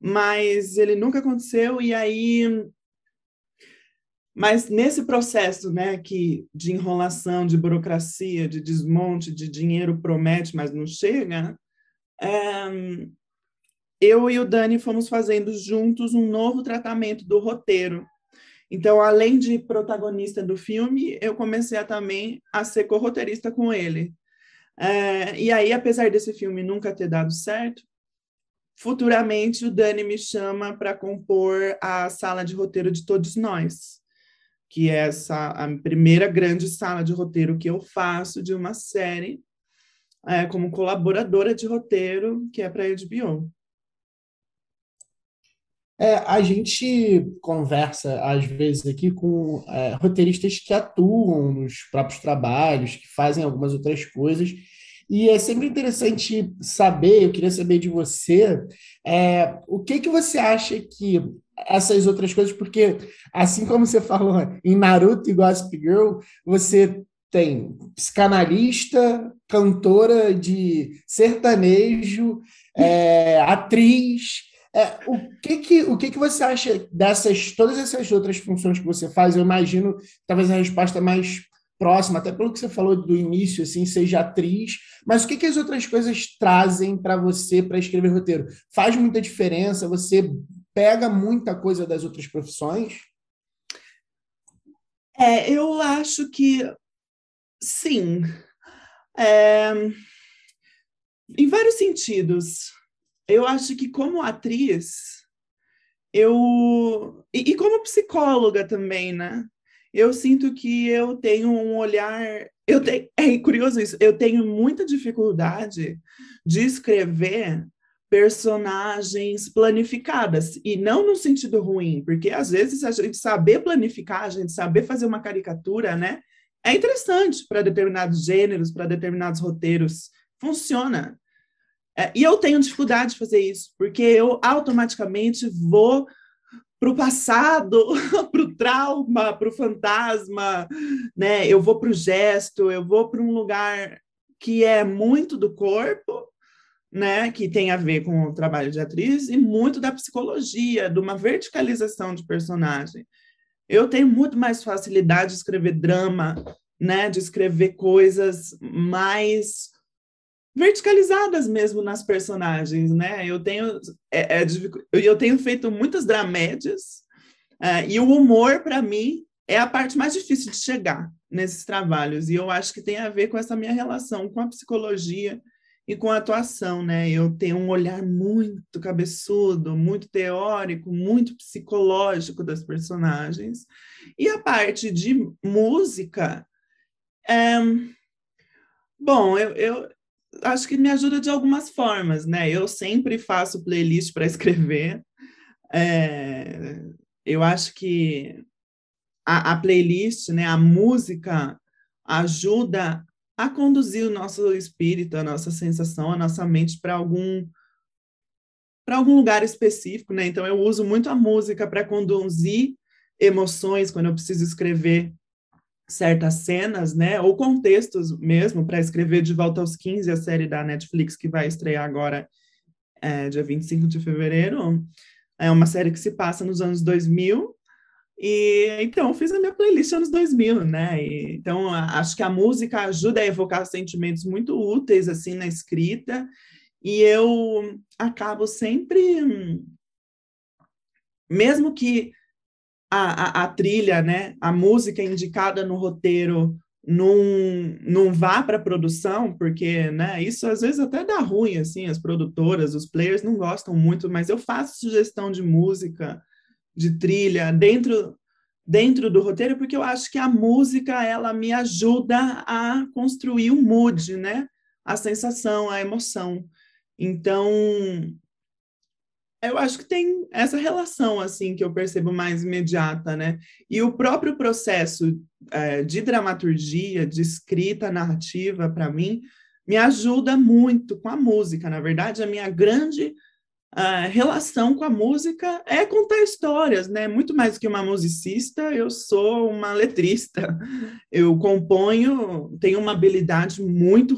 mas ele nunca aconteceu, e aí mas nesse processo né, que, de enrolação, de burocracia, de desmonte, de dinheiro promete, mas não chega, é, eu e o Dani fomos fazendo juntos um novo tratamento do roteiro. Então, além de protagonista do filme, eu comecei a, também a ser co-roteirista com ele. É, e aí, apesar desse filme nunca ter dado certo, futuramente o Dani me chama para compor a sala de roteiro de todos nós que é essa a primeira grande sala de roteiro que eu faço de uma série é, como colaboradora de roteiro, que é para a HBO. É, a gente conversa, às vezes, aqui com é, roteiristas que atuam nos próprios trabalhos, que fazem algumas outras coisas, e é sempre interessante saber, eu queria saber de você, é, o que, que você acha que essas outras coisas, porque assim como você falou em Naruto e Gossip Girl, você tem psicanalista, cantora de sertanejo, é, [LAUGHS] atriz. É, o que que, o que que você acha dessas todas essas outras funções que você faz? Eu imagino talvez a resposta mais próxima, até pelo que você falou do início, assim, seja atriz, mas o que, que as outras coisas trazem para você para escrever roteiro? Faz muita diferença? Você pega muita coisa das outras profissões? É, eu acho que sim. É, em vários sentidos. Eu acho que como atriz, eu e, e, como psicóloga também, né? Eu sinto que eu tenho um olhar, eu tenho, é curioso isso, eu tenho muita dificuldade de escrever personagens planificadas e não no sentido ruim, porque às vezes a gente saber planificar, a gente saber fazer uma caricatura, né? É interessante para determinados gêneros, para determinados roteiros, funciona. É, e eu tenho dificuldade de fazer isso, porque eu automaticamente vou para o passado, [LAUGHS] para o trauma, para o fantasma, né? Eu vou para o gesto, eu vou para um lugar que é muito do corpo, né? Que tem a ver com o trabalho de atriz e muito da psicologia, de uma verticalização de personagem. Eu tenho muito mais facilidade de escrever drama, né? De escrever coisas mais verticalizadas mesmo nas personagens, né? Eu tenho, é, é, eu tenho feito muitas dramédias é, e o humor, para mim, é a parte mais difícil de chegar nesses trabalhos. E eu acho que tem a ver com essa minha relação com a psicologia e com a atuação, né? Eu tenho um olhar muito cabeçudo, muito teórico, muito psicológico das personagens. E a parte de música, é... bom, eu, eu, acho que me ajuda de algumas formas, né? Eu sempre faço playlist para escrever. É, eu acho que a, a, playlist, né, a música, ajuda a conduzir o nosso espírito, a nossa sensação, a nossa mente para algum para algum lugar específico, né? Então eu uso muito a música para conduzir emoções quando eu preciso escrever certas cenas, né, ou contextos mesmo, para escrever De Volta aos 15, a série da Netflix que vai estrear agora, é, dia 25 de fevereiro. É uma série que se passa nos anos 2000, e então fiz a minha playlist anos 2000, né? E, então acho que a música ajuda a evocar sentimentos muito úteis assim na escrita, e eu acabo sempre mesmo que a, a, a, trilha, né, a música indicada no roteiro não, não vá para produção, porque né, isso às vezes até dá ruim, assim, as produtoras, os players não gostam muito, mas eu faço sugestão de música, de trilha dentro dentro do roteiro, porque eu acho que a música ela me ajuda a construir o mood, né? A sensação, a emoção. Então, eu acho que tem essa relação assim que eu percebo mais imediata, né? E o próprio processo é, de dramaturgia, de escrita narrativa, para mim, me ajuda muito com a música. Na verdade, a minha grande uh, relação com a música é contar histórias, né? Muito mais do que uma musicista, eu sou uma letrista. Eu componho, tenho uma habilidade muito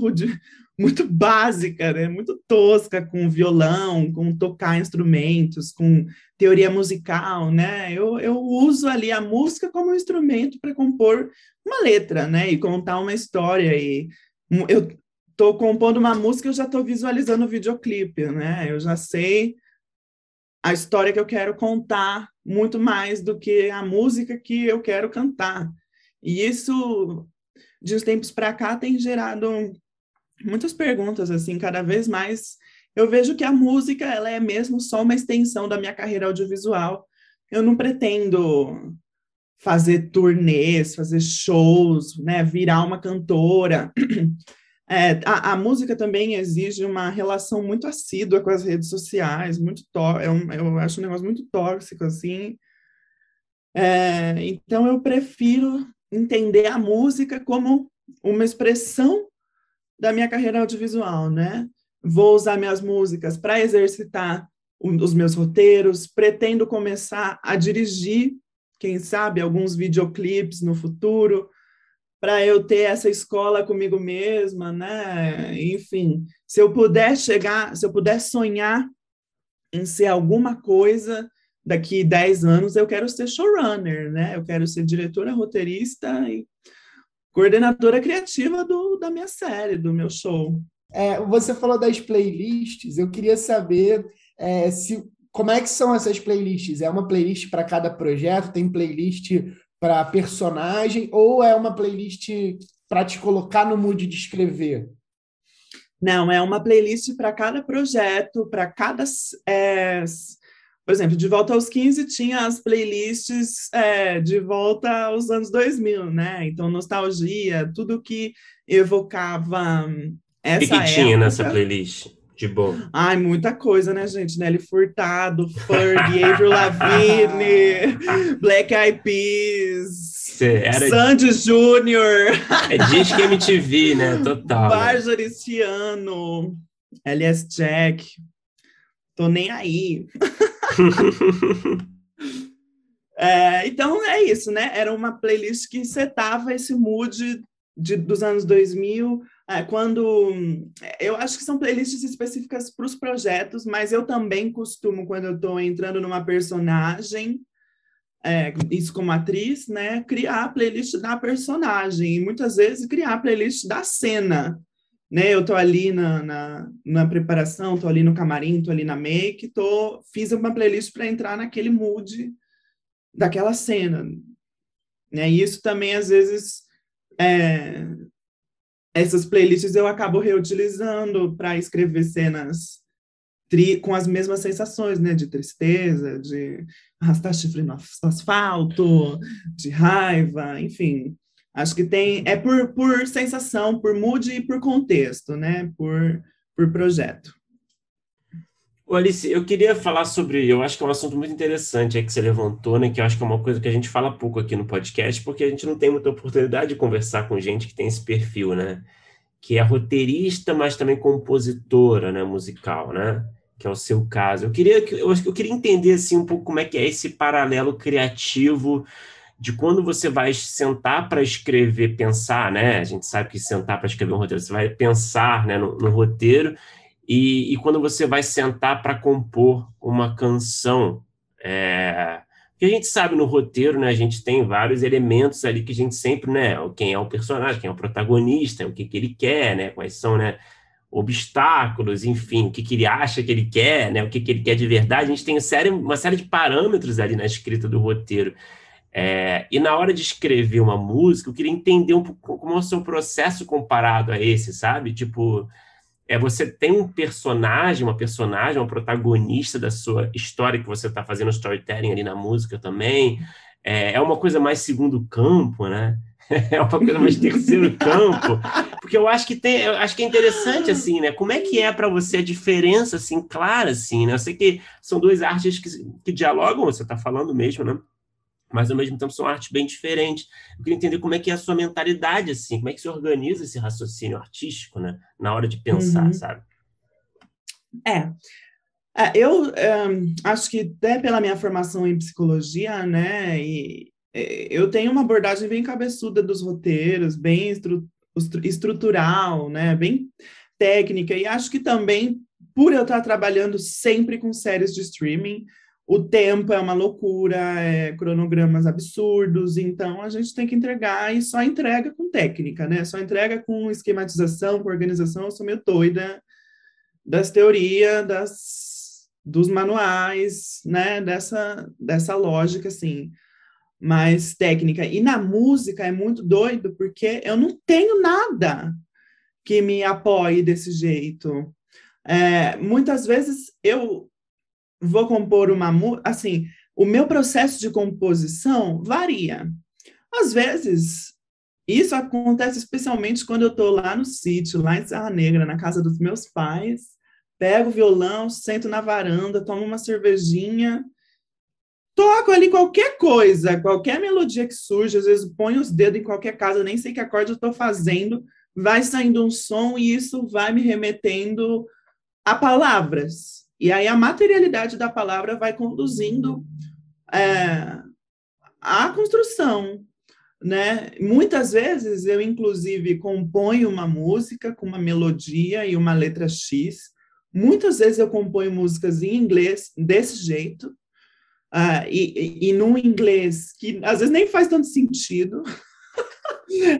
muito básica, né? muito tosca, com violão, com tocar instrumentos, com teoria musical, né? Eu, eu uso ali a música como instrumento para compor uma letra, né? E contar uma história. E eu estou compondo uma música, eu já estou visualizando o videoclipe, né? Eu já sei a história que eu quero contar muito mais do que a música que eu quero cantar. E isso, de uns tempos para cá, tem gerado muitas perguntas, assim, cada vez mais eu vejo que a música, ela é mesmo só uma extensão da minha carreira audiovisual. Eu não pretendo fazer turnês, fazer shows, né, virar uma cantora. [CLEARS THROAT] É, a, a, música também exige uma relação muito assídua com as redes sociais, muito é um, eu acho um negócio muito tóxico, assim. É, então, eu prefiro entender a música como uma expressão da minha carreira audiovisual, né? Vou usar minhas músicas para exercitar os meus roteiros, pretendo começar a dirigir, quem sabe, alguns videoclipes no futuro, para eu ter essa escola comigo mesma, né? Enfim, se eu puder chegar, se eu puder sonhar em ser alguma coisa daqui 10 anos, eu quero ser showrunner, né? Eu quero ser diretora roteirista e coordenadora criativa do, da minha série, do meu show. É, você falou das playlists, eu queria saber é, se como é que são essas playlists? É uma playlist para cada projeto? Tem playlist para personagem? Ou é uma playlist para te colocar no mood de escrever? Não, é uma playlist para cada projeto, para cada. É, por exemplo, de volta aos 15 tinha as playlists é, de volta aos anos 2000, né? Então, nostalgia, tudo que evocava essa. O que, que tinha nessa playlist? De bom. Ai, muita coisa, né, gente? Nelly Furtado, Fergie, Avril Lavigne, [LAUGHS] Black Eyed Peas, era... Sandy Júnior. É disque [LAUGHS] MTV, né? Total. Né? LS Jack. Tô nem aí. [LAUGHS] é, então é isso, né? Era uma playlist que setava esse mood de, dos anos 2000 é, quando eu acho que são playlists específicas para os projetos, mas eu também costumo, quando eu estou entrando numa personagem, é, isso como atriz, né, criar a playlist da personagem, e muitas vezes criar a playlist da cena. Né? Eu estou ali na, na, na preparação, estou ali no camarim, estou ali na make, tô, fiz uma playlist para entrar naquele mood daquela cena. Né? E isso também, às vezes, é, essas playlists eu acabo reutilizando para escrever cenas tri, com as mesmas sensações, né? De tristeza, de arrastar chifre no asfalto, de raiva, enfim. Acho que tem. É por, por sensação, por mood e por contexto, né? Por, por projeto. Alice, eu queria falar sobre, eu acho que é um assunto muito interessante aí que você levantou, né, que eu acho que é uma coisa que a gente fala pouco aqui no podcast, porque a gente não tem muita oportunidade de conversar com gente que tem esse perfil, né, que é roteirista, mas também compositora, né, musical, né, que é o seu caso. Eu queria, eu, eu queria entender, assim, um pouco como é que é esse paralelo criativo de quando você vai sentar para escrever, pensar, né, a gente sabe que sentar para escrever um roteiro, você vai pensar, né, no, no roteiro, e, e quando você vai sentar para compor uma canção, é, que a gente sabe no roteiro, né? A gente tem vários elementos ali que a gente sempre, né? Quem é o personagem, quem é o protagonista, o que, que ele quer, né? Quais são, né? Obstáculos, enfim, o que, que ele acha que ele quer, né? O que, que ele quer de verdade. A gente tem uma série, uma série de parâmetros ali na escrita do roteiro. É, e na hora de escrever uma música, eu queria entender um pouco como é o seu processo comparado a esse, sabe? Tipo, é você tem um personagem, uma personagem, uma protagonista da sua história que você está fazendo storytelling ali na música também. É, é uma coisa mais segundo campo, né? [LAUGHS] É uma coisa mais terceiro [LAUGHS] campo, porque eu acho que tem, eu acho que é interessante assim, né? Como é que é para você a diferença assim clara assim, né? Eu sei que são duas artes que, que dialogam, você está falando mesmo, né? Mas ao mesmo tempo são artes bem diferentes. Eu queria entender como é que é a sua mentalidade, assim, como é que se organiza esse raciocínio artístico, né, na hora de pensar, uhum. sabe? É. é eu um, acho que até pela minha formação em psicologia, né, e, e eu tenho uma abordagem bem cabeçuda dos roteiros, bem estru, estrutural, né, bem técnica, e acho que também por eu estar trabalhando sempre com séries de streaming, o tempo é uma loucura, é cronogramas absurdos, então a gente tem que entregar e só entrega com técnica, né? Só entrega com esquematização, com organização. Eu sou meio doida das teorias, das, dos manuais, né? Dessa, dessa lógica, assim, mais técnica. E na música é muito doido, porque eu não tenho nada que me apoie desse jeito. É, muitas vezes eu vou compor uma assim, o meu processo de composição varia. Às vezes, isso acontece especialmente quando eu estou lá no sítio, lá em Serra Negra, na casa dos meus pais, pego o violão, sento na varanda, tomo uma cervejinha, toco ali qualquer coisa, qualquer melodia que surge, às vezes ponho os dedos em qualquer casa, nem sei que acorde eu estou fazendo, vai saindo um som e isso vai me remetendo a palavras. E aí a materialidade da palavra vai conduzindo é, à construção, né? Muitas vezes eu, inclusive, componho uma música com uma melodia e uma letra X. Muitas vezes eu componho músicas em inglês desse jeito, uh, e, e, e num inglês que às vezes nem faz tanto sentido. [LAUGHS]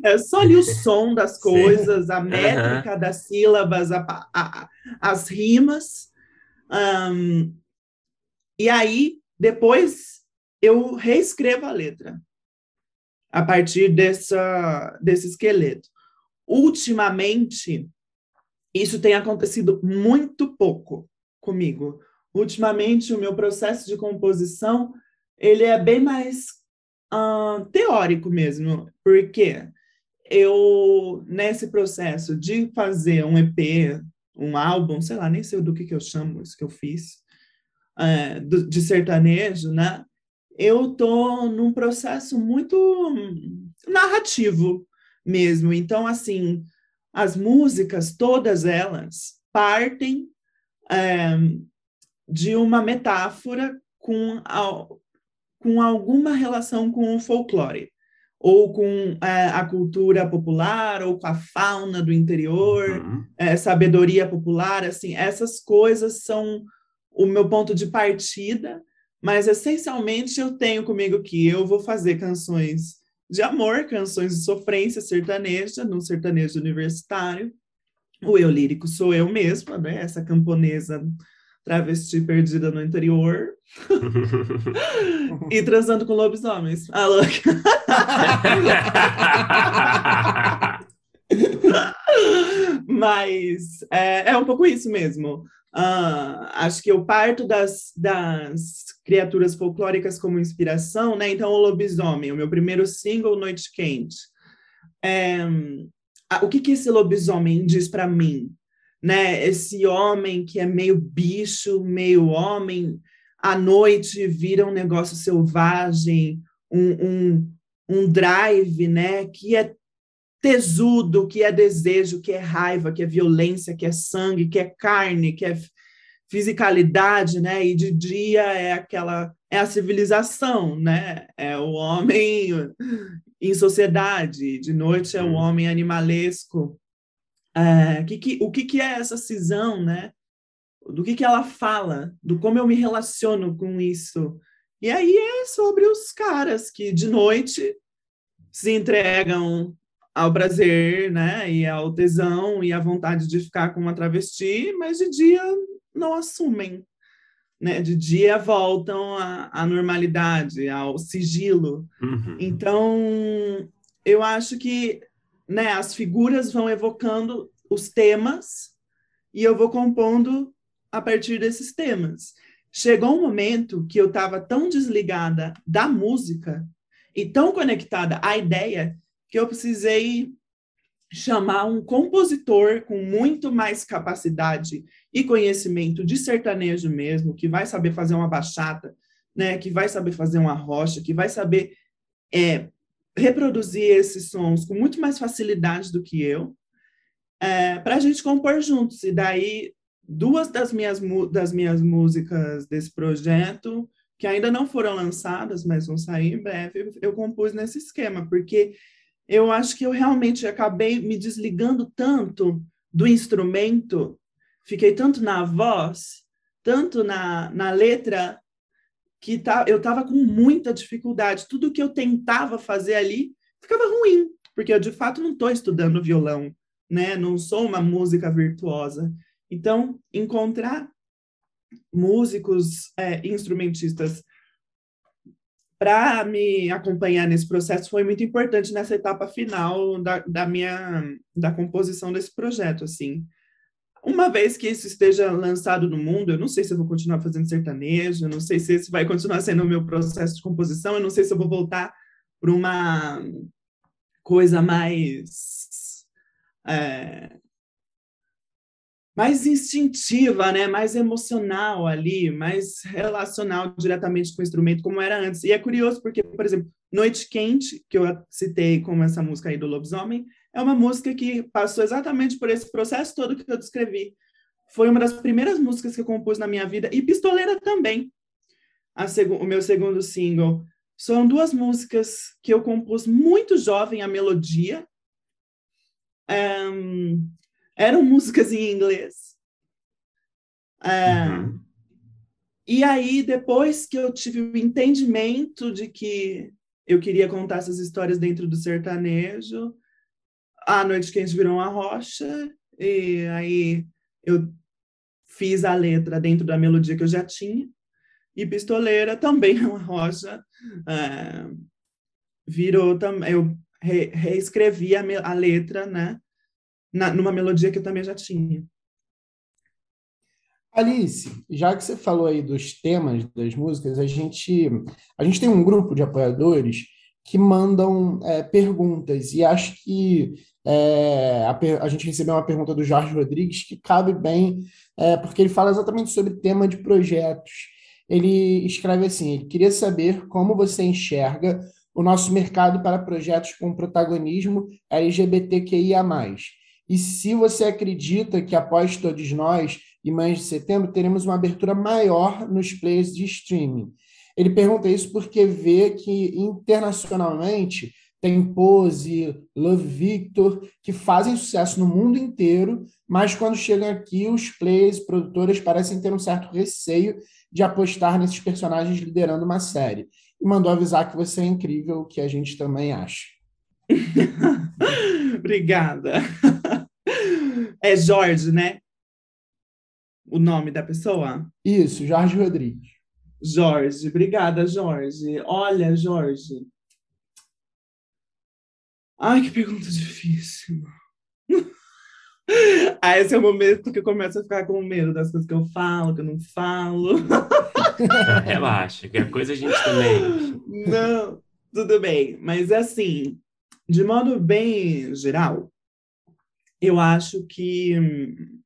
É só ali o som das [LAUGHS] coisas, Sim. a métrica uhum. das sílabas, a, a, as rimas. Um, e aí, depois, eu reescrevo a letra a partir dessa, desse esqueleto. Ultimamente, isso tem acontecido muito pouco comigo. Ultimamente, o meu processo de composição ele é bem mais uh, teórico mesmo, porque eu, nesse processo de fazer um EP, um álbum, sei lá, nem sei do que, que eu chamo isso que eu fiz, uh, de sertanejo, né? Eu tô num processo muito narrativo mesmo. Então, assim, as músicas, todas elas, partem é, de uma metáfora com, com alguma relação com o folclore, ou com é, a cultura popular, ou com a fauna do interior, uhum. é, sabedoria popular, assim, essas coisas são o meu ponto de partida, mas essencialmente eu tenho comigo que eu vou fazer canções de amor, canções de sofrência sertaneja, num sertanejo universitário. O eu lírico sou eu mesma, né? Essa camponesa travesti perdida no interior [LAUGHS] [LAUGHS] e transando com lobisomens. Ah, louca. [LAUGHS] [LAUGHS] Mas é, é, um pouco isso mesmo. Uh, acho que eu parto das, das criaturas folclóricas como inspiração, né? Então, o lobisomem, o meu primeiro single, Noite Quente. É, o que, que esse lobisomem diz para mim? Né? Esse homem que é meio bicho, meio homem, à noite vira um negócio selvagem, um, um, um drive, né? Que é tesudo, que é desejo, que é raiva, que é violência, que é sangue, que é carne, que é fisicalidade, né? E de dia é aquela é a civilização, né? É o homem [LAUGHS] em sociedade, de noite é o homem animalesco. É, que, que, o que, que é essa cisão, né? Do que, que ela fala, do como eu me relaciono com isso. E aí é sobre os caras que de noite se entregam ao prazer, né, e ao tesão e à vontade de ficar com uma travesti, mas de dia não assumem, né? De dia voltam à, à normalidade, ao sigilo. Uhum. Então, eu acho que, né, as figuras vão evocando os temas e eu vou compondo a partir desses temas. Chegou um momento que eu estava tão desligada da música e tão conectada à ideia que eu precisei chamar um compositor com muito mais capacidade e conhecimento de sertanejo mesmo, que vai saber fazer uma bachata, né, que vai saber fazer uma rocha, que vai saber é, reproduzir esses sons com muito mais facilidade do que eu, é, para a gente compor juntos. E daí, duas das minhas, das minhas músicas desse projeto, que ainda não foram lançadas, mas vão sair em breve, eu compus nesse esquema, porque eu acho que eu realmente acabei me desligando tanto do instrumento, fiquei tanto na voz, tanto na, na letra, que tá, eu estava com muita dificuldade. Tudo que eu tentava fazer ali ficava ruim, porque eu de fato não estou estudando violão, né? Não sou uma música virtuosa. Então, encontrar músicos, é, instrumentistas para me acompanhar nesse processo foi muito importante nessa etapa final da, da minha da composição desse projeto assim. Uma vez que isso esteja lançado no mundo eu não sei se eu vou continuar fazendo sertanejo eu não sei se esse vai continuar sendo o meu processo de composição eu não sei se eu vou voltar para uma coisa mais é, mais instintiva, né? mais emocional ali, mais relacional diretamente com o instrumento, como era antes. E é curioso porque, por exemplo, Noite Quente, que eu citei como essa música aí do Lobisomem, é uma música que passou exatamente por esse processo todo que eu descrevi. Foi uma das primeiras músicas que eu compus na minha vida, e Pistoleira também, o meu segundo single. São duas músicas que eu compus muito jovem, a melodia. Um, eram músicas em inglês. É, uhum. E aí, depois que eu tive o entendimento de que eu queria contar essas histórias dentro do sertanejo. A Noite Quente virou uma rocha, e aí eu fiz a letra dentro da melodia que eu já tinha. E Pistoleira também é uma rocha. É, virou também. Eu re, reescrevi a, a letra, né? Na, numa melodia que eu também já tinha. Alice, já que você falou aí dos temas das músicas, a gente, a gente tem um grupo de apoiadores que mandam é, perguntas, e acho que é, a, a, gente recebeu uma pergunta do Jorge Rodrigues que cabe bem, é, porque ele fala exatamente sobre tema de projetos. Ele escreve assim: ele queria saber como você enxerga o nosso mercado para projetos com protagonismo LGBTQIA. E se você acredita que após todos nós, e mais de setembro, teremos uma abertura maior nos players de streaming. Ele pergunta isso porque vê que internacionalmente tem Pose, Love Victor, que fazem sucesso no mundo inteiro, mas quando chegam aqui, os players produtoras parecem ter um certo receio de apostar nesses personagens liderando uma série. E mandou avisar que você é incrível, que a gente também acha. [LAUGHS] Obrigada. É Jorge, né? O nome da pessoa? Isso, Jorge Rodrigues. Jorge, obrigada, Jorge. Olha, Jorge. Ai, que pergunta difícil. [LAUGHS] ah, esse é o momento que eu começo a ficar com medo das coisas que eu falo, que eu não falo. [LAUGHS] Relaxa, que a coisa a gente também. Não, tudo bem. Mas assim, de modo bem geral, eu acho que hum,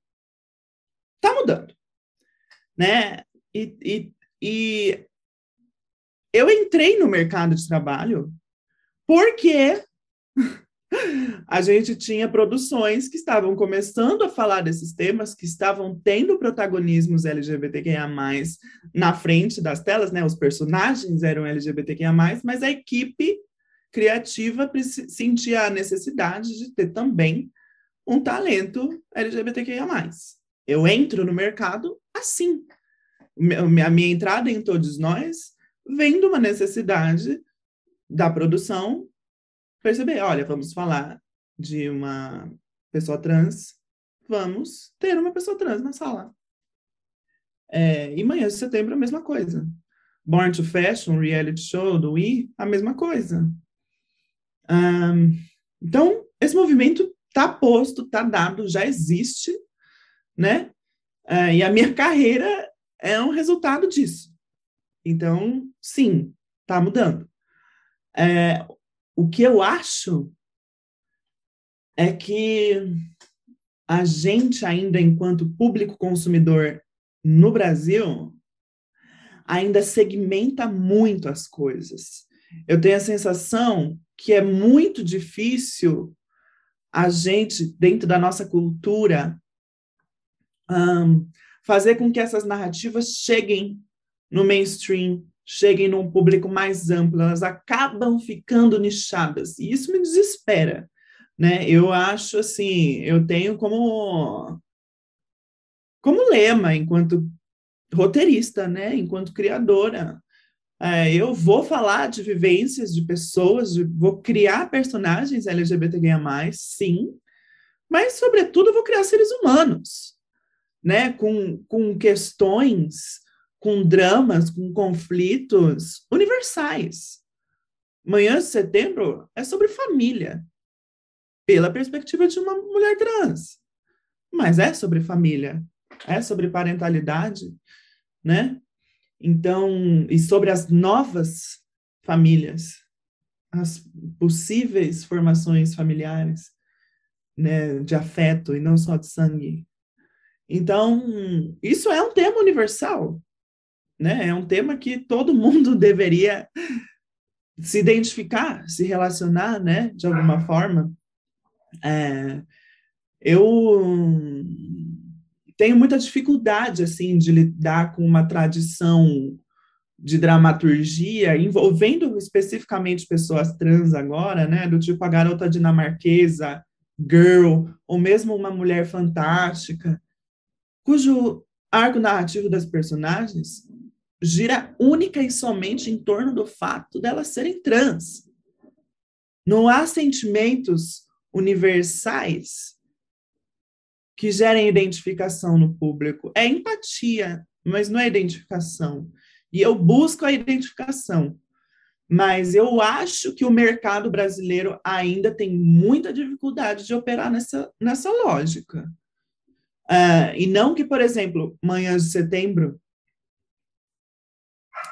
tá mudando, né? E, e, e eu entrei no mercado de trabalho porque [LAUGHS] a gente tinha produções que estavam começando a falar desses temas, que estavam tendo protagonismos LGBTQIA+, na frente das telas, né? Os personagens eram LGBTQIA+, mas a equipe criativa sentia a necessidade de ter também um talento LGBTQIA+. Eu entro no mercado assim. A minha entrada em todos nós vem de uma necessidade da produção perceber, olha, vamos falar de uma pessoa trans, vamos ter uma pessoa trans na sala. É, e manhã de setembro a mesma coisa. Born to Fashion, reality show do I, a mesma coisa. Um, então, esse movimento está posto, está dado, já existe, né? Uh, e a minha carreira é um resultado disso. Então, sim, está mudando. É, o que eu acho é que a gente ainda, enquanto público consumidor no Brasil, ainda segmenta muito as coisas. Eu tenho a sensação que é muito difícil a gente, dentro da nossa cultura, um, fazer com que essas narrativas cheguem no mainstream, cheguem num público mais amplo, elas acabam ficando nichadas, e isso me desespera, né? Eu acho assim, eu tenho como como lema enquanto roteirista, né, enquanto criadora, é, eu vou falar de vivências de pessoas, de, vou criar personagens LGBTQIA+, sim, mas, sobretudo, vou criar seres humanos, né, com, com questões, com dramas, com conflitos universais. Manhã de setembro é sobre família, pela perspectiva de uma mulher trans. Mas é sobre família, é sobre parentalidade, né? Então, e sobre as novas famílias, as possíveis formações familiares, né, de afeto e não só de sangue. Então, isso é um tema universal, né? É um tema que todo mundo [LAUGHS] deveria se identificar, se relacionar, né, de alguma forma. É, eu tenho muita dificuldade assim de lidar com uma tradição de dramaturgia envolvendo especificamente pessoas trans agora, né, do tipo a garota dinamarquesa, girl, ou mesmo uma mulher fantástica, cujo arco narrativo das personagens gira única e somente em torno do fato delas serem trans. Não há sentimentos universais que gerem identificação no público. É empatia, mas não é identificação. E eu busco a identificação. Mas eu acho que o mercado brasileiro ainda tem muita dificuldade de operar nessa, nessa lógica. Uh, e não que, por exemplo, manhã de setembro,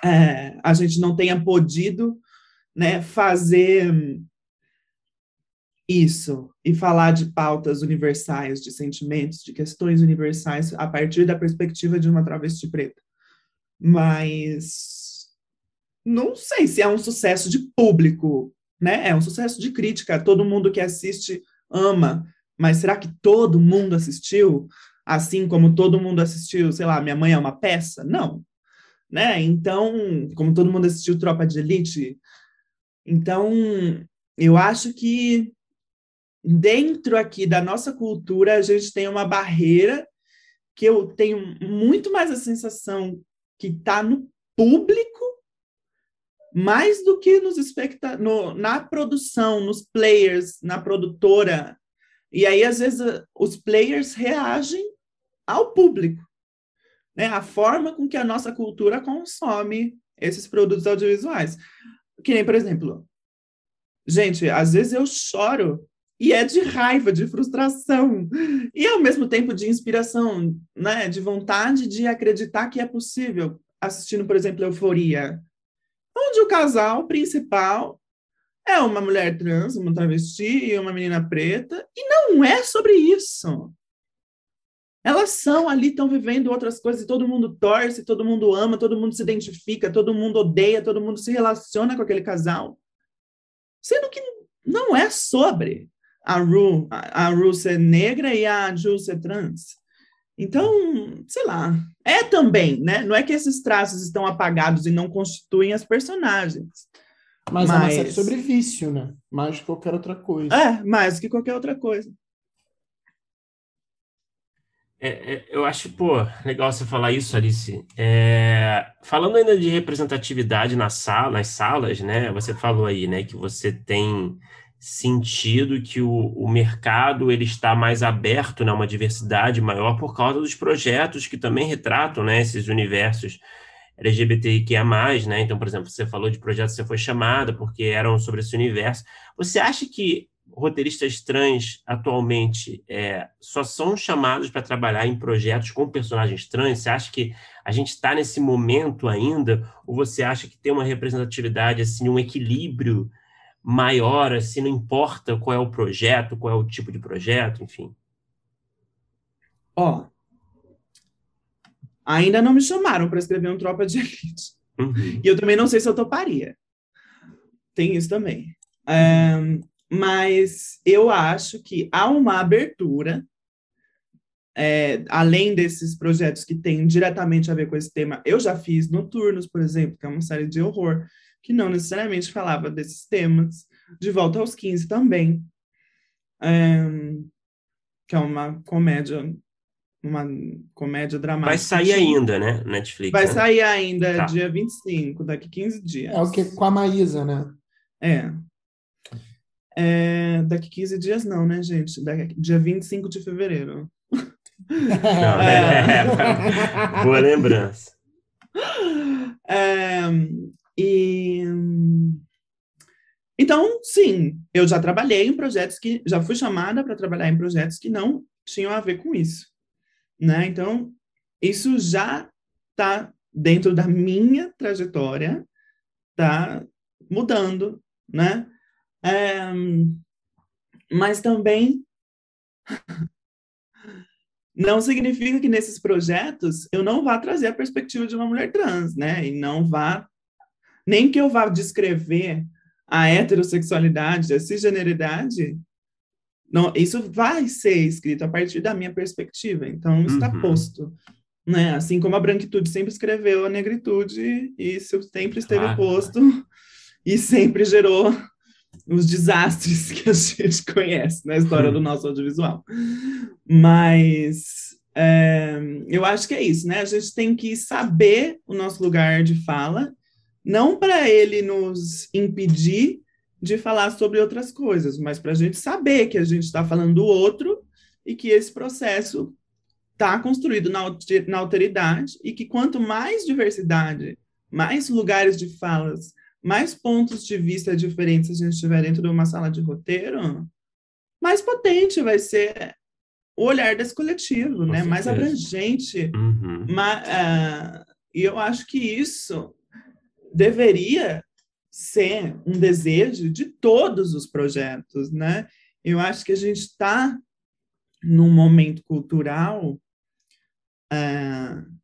é, a gente não tenha podido né, fazer isso e falar de pautas universais, de sentimentos, de questões universais a partir da perspectiva de uma travesti preta. Mas não sei se é um sucesso de público, né? É um sucesso de crítica. Todo mundo que assiste ama, mas será que todo mundo assistiu? Assim como todo mundo assistiu, sei lá, Minha Mãe é uma peça? Não, né? Então, como todo mundo assistiu Tropa de Elite, então eu acho que dentro aqui da nossa cultura a gente tem uma barreira que eu tenho muito mais a sensação que está no público mais do que nos especta no, na produção, nos players, na produtora. E aí, às vezes, os players reagem ao público né, a forma com que a nossa cultura consome esses produtos audiovisuais. Que nem, por exemplo, gente, às vezes eu choro e é de raiva, de frustração, e ao mesmo tempo de inspiração, né, de vontade de acreditar que é possível, assistindo, por exemplo, Euforia, onde o casal principal é uma mulher trans, uma travesti e uma menina preta, e não é sobre isso. Elas são ali, estão vivendo outras coisas, e todo mundo torce, todo mundo ama, todo mundo se identifica, todo mundo odeia, todo mundo se relaciona com aquele casal. Sendo que não é sobre a Ru, a, a Ru ser negra e a Ju ser trans. Então, sei lá, é também, né? Não é que esses traços estão apagados e não constituem as personagens. Mas, mas... é uma série sobre vício, né? Mais que qualquer outra coisa. É, mais que qualquer outra coisa. É, é, eu acho, pô, legal você falar isso, Alice. É, falando ainda de representatividade na sala, nas salas, né? Você falou aí, né, que você tem sentido que o, o mercado ele está mais aberto, né, uma diversidade maior por causa dos projetos que também retratam, né, esses universos LGBTIQIA+, né? Então, por exemplo, você falou de projetos que você foi chamada porque eram sobre esse universo. Você acha que roteiristas trans atualmente é, só são chamados para trabalhar em projetos com personagens trans? Você acha que a gente está nesse momento ainda? Ou você acha que tem uma representatividade, assim, um equilíbrio maior, assim, não importa qual é o projeto, qual é o tipo de projeto, enfim? Ó, ainda não me chamaram para escrever um Tropa de Elite. Uhum. E eu também não sei se eu toparia. Tem isso também. Um, mas eu acho que há uma abertura, é, além desses projetos que têm diretamente a ver com esse tema. Eu já fiz Noturnos, por exemplo, que é uma série de horror, que não necessariamente falava desses temas. De Volta aos 15 também, é, que é uma comédia uma comédia dramática. Vai sair ainda, né? Netflix. Vai né? sair ainda, tá. dia 25, daqui 15 dias. É o que com a Maísa, né? É. É, daqui 15 dias não, né, gente? Daqui, dia 25 de fevereiro. Não, [LAUGHS] é. É, [LAUGHS] boa lembrança. É, e... Então, sim, eu já trabalhei em projetos que... Já fui chamada para trabalhar em projetos que não tinham a ver com isso. Né? Então, isso já está dentro da minha trajetória, tá mudando, né? É, mas também [LAUGHS] não significa que nesses projetos eu não vá trazer a perspectiva de uma mulher trans, né? E não vá nem que eu vá descrever a heterossexualidade, a cisgeneridade, não, isso vai ser escrito a partir da minha perspectiva. Então, está uhum. posto. Né? Assim como a branquitude sempre escreveu a negritude, isso sempre esteve claro. posto e sempre gerou os desastres que a gente conhece na história do nosso audiovisual. Mas é, eu acho que é isso, né? A gente tem que saber o nosso lugar de fala, não para ele nos impedir de falar sobre outras coisas, mas para a gente saber que a gente está falando do outro e que esse processo está construído na, na alteridade e que quanto mais diversidade, mais lugares de falas, mais pontos de vista diferentes a gente tiver dentro de uma sala de roteiro, mais potente vai ser o olhar desse coletivo, né? mais abrangente. Uhum. uh, e eu acho que isso deveria ser um desejo de todos os projetos, né? Eu acho que a gente está num momento cultural uh,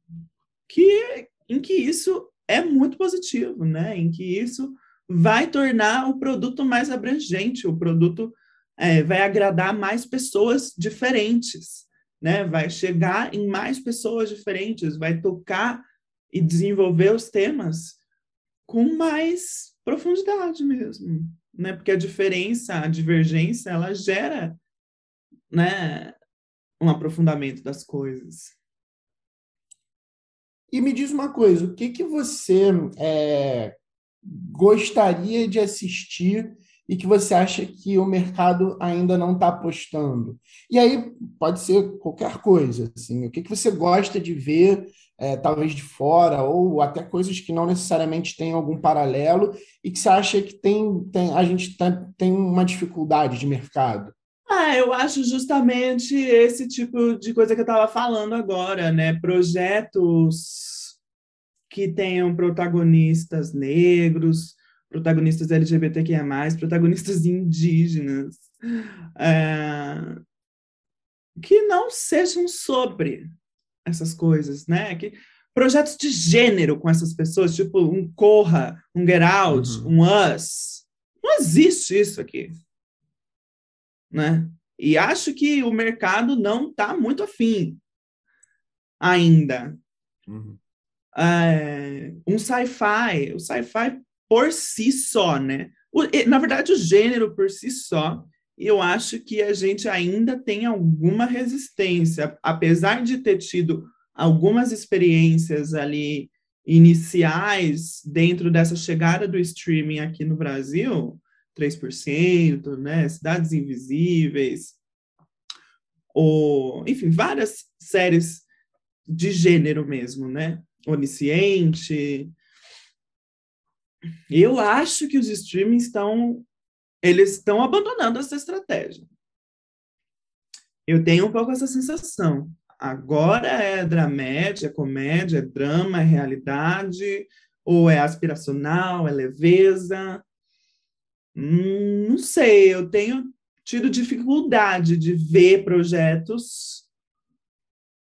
que, em que isso é muito positivo, né? Em que isso vai tornar o produto mais abrangente, o produto é, vai agradar mais pessoas diferentes, né? Vai chegar em mais pessoas diferentes, vai tocar e desenvolver os temas com mais profundidade mesmo, né? Porque a diferença, a divergência, ela gera, né, um aprofundamento das coisas. E me diz uma coisa, o que que você é, gostaria de assistir e que você acha que o mercado ainda não está apostando? E aí pode ser qualquer coisa, assim, o que que você gosta de ver é, talvez de fora, ou até coisas que não necessariamente têm algum paralelo e que você acha que tem, tem a gente tá, tem uma dificuldade de mercado? Ah, eu acho justamente esse tipo de coisa que eu estava falando agora, né? Projetos que tenham protagonistas negros, protagonistas LGBTQIA+, protagonistas [LAUGHS] indígenas, é, que não sejam sobre essas coisas, né? Que, projetos de gênero com essas pessoas, tipo um Corra, um Get Out, uhum. um Us. Não existe isso aqui. Né? E acho que o mercado não está muito afim ainda. Uhum. É, um sci-fi, o sci-fi por si só, né? O, na verdade, o gênero por si só eu acho que a gente ainda tem alguma resistência, apesar de ter tido algumas experiências ali iniciais dentro dessa chegada do streaming aqui no Brasil, 3%, né, Cidades Invisíveis, ou, enfim, várias séries de gênero mesmo, né? Onisciente. Eu acho que os streamings estão eles estão abandonando essa estratégia. Eu tenho um pouco essa sensação. Agora é dramédia, é comédia, é drama, é realidade, ou é aspiracional, é leveza. Hum, não sei, eu tenho tido dificuldade de ver projetos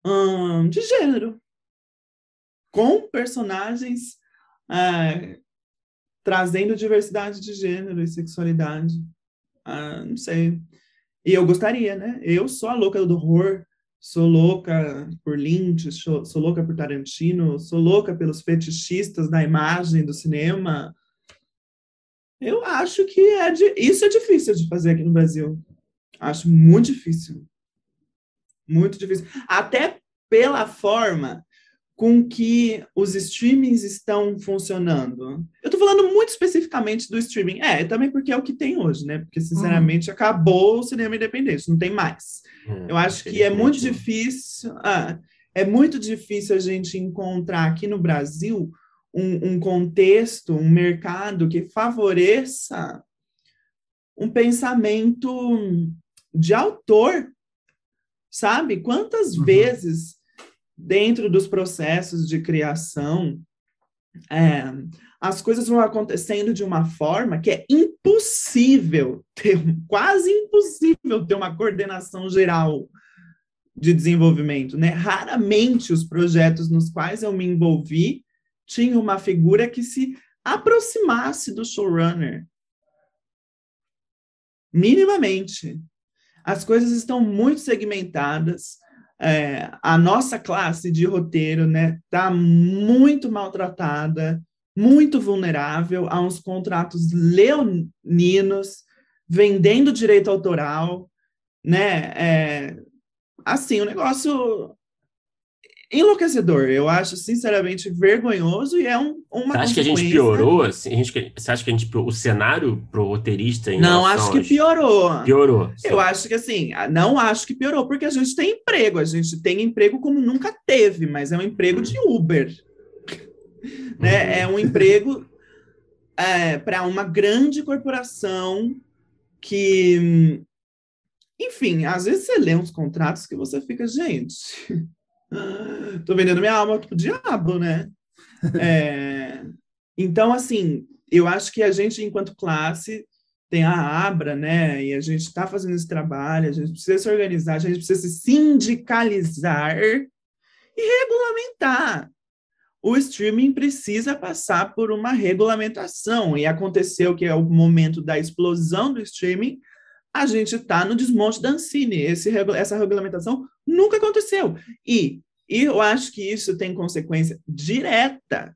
hum, de gênero, com personagens ah, trazendo diversidade de gênero e sexualidade. Ah, não sei. E eu gostaria, né? Eu sou a louca do horror, sou louca por Lynch, sou, sou louca por Tarantino, sou louca pelos fetichistas da imagem do cinema. Eu acho que é de, isso é difícil de fazer aqui no Brasil. Acho muito difícil. Muito difícil. Até pela forma com que os streamings estão funcionando. Eu estou falando muito especificamente do streaming. É, também porque é o que tem hoje, né? Porque, sinceramente, hum. acabou o cinema independente, não tem mais. Hum, Eu acho que é muito difícil. Ah, é muito difícil a gente encontrar aqui no Brasil um, um contexto, um mercado que favoreça um pensamento de autor, sabe? Quantas uhum. vezes dentro dos processos de criação, é, as coisas vão acontecendo de uma forma que é impossível ter, quase impossível ter uma coordenação geral de desenvolvimento, né? Raramente os projetos nos quais eu me envolvi tinham uma figura que se aproximasse do showrunner. Minimamente. As coisas estão muito segmentadas, é, a nossa classe de roteiro né está muito maltratada, muito vulnerável a uns contratos leoninos, vendendo direito autoral, né? É, assim, o negócio enlouquecedor. Eu acho, sinceramente, vergonhoso e é um, uma Você acha que a gente piorou? Assim, a gente, você acha que a gente o cenário pro roteirista Não acho que piorou. Piorou. Sim. Eu acho que assim, não acho que piorou, porque a gente tem emprego, a gente tem emprego como nunca teve, mas é um emprego de Uber. [LAUGHS] né? É um emprego é, para uma grande corporação que enfim, às vezes você lê uns contratos que você fica, gente, [LAUGHS] tô vendendo minha alma pro diabo, né? [LAUGHS] É, então, assim, eu acho que a gente, enquanto classe, tem a Abra, né? E a gente está fazendo esse trabalho, a gente precisa se organizar, a gente precisa se sindicalizar e regulamentar. O streaming precisa passar por uma regulamentação, e aconteceu que é o momento da explosão do streaming, a gente está no desmonte da Ancine. Esse, essa regulamentação nunca aconteceu. E, e eu acho que isso tem consequência direta,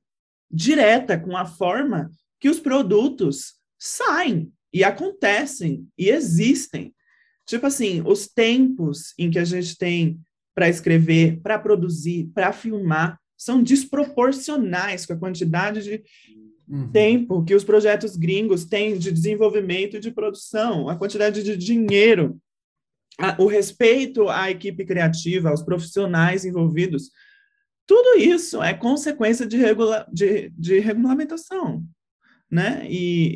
direta com a forma que os produtos saem e acontecem e existem. Tipo assim, os tempos em que a gente tem para escrever, para produzir, para filmar, são desproporcionais com a quantidade de uhum. tempo que os projetos gringos têm de desenvolvimento e de produção, a quantidade de dinheiro, a, o respeito à equipe criativa, aos profissionais envolvidos. Tudo isso é consequência de, regula de, de regulamentação. Né? E,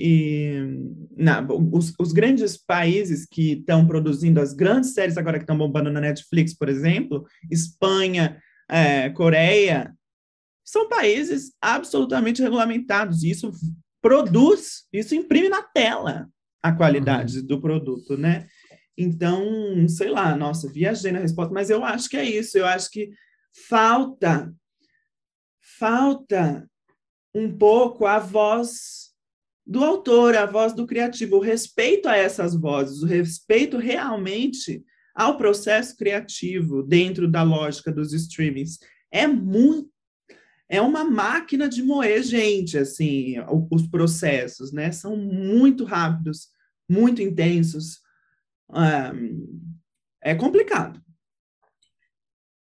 e na, os, os, grandes países que estão produzindo as grandes séries agora que estão bombando na Netflix, por exemplo, Espanha, é, Coreia, são países absolutamente regulamentados. E isso produz, isso imprime na tela a qualidade uhum. do produto, né? Então, sei lá, nossa, viajei na resposta, mas eu acho que é isso. Eu acho que falta, falta um pouco a voz do autor, a voz do criativo, o respeito a essas vozes, o respeito realmente ao processo criativo dentro da lógica dos streamings. É muito é uma máquina de moer gente, assim, os processos, né? São muito rápidos, muito intensos. É complicado.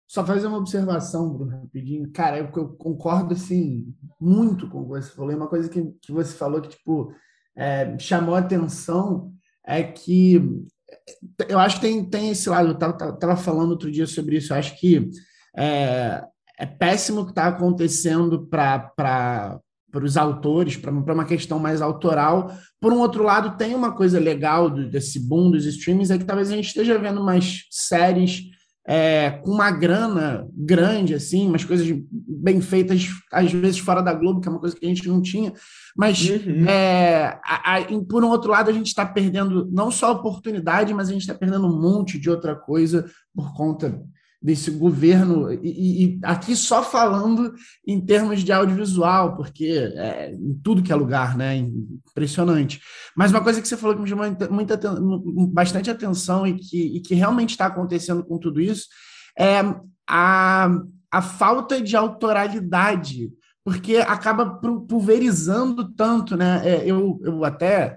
Só fazer uma observação, Bruno, rapidinho. Cara, eu, eu concordo, assim, muito com o que você falou. E uma coisa que, que você falou que, tipo, é, chamou atenção é que eu acho que tem, tem esse lado. Eu estava falando outro dia sobre isso. Eu acho que é, é péssimo o que está acontecendo para os autores, para uma questão mais autoral. Por um outro lado, tem uma coisa legal do, desse boom dos streamings, é que talvez a gente esteja vendo umas séries é, com uma grana grande, assim, umas coisas bem feitas, às vezes fora da Globo, que é uma coisa que a gente não tinha. Mas, uhum. é, a, a, por um outro lado, a gente está perdendo não só oportunidade, mas a gente está perdendo um monte de outra coisa por conta desse governo, e, e, aqui só falando em termos de audiovisual, porque é, em tudo que é lugar, né? Impressionante. Mas uma coisa que você falou que me chamou muita, bastante atenção e que, e que realmente está acontecendo com tudo isso é a, a falta de autoralidade, porque acaba pulverizando tanto, né? É, eu, eu até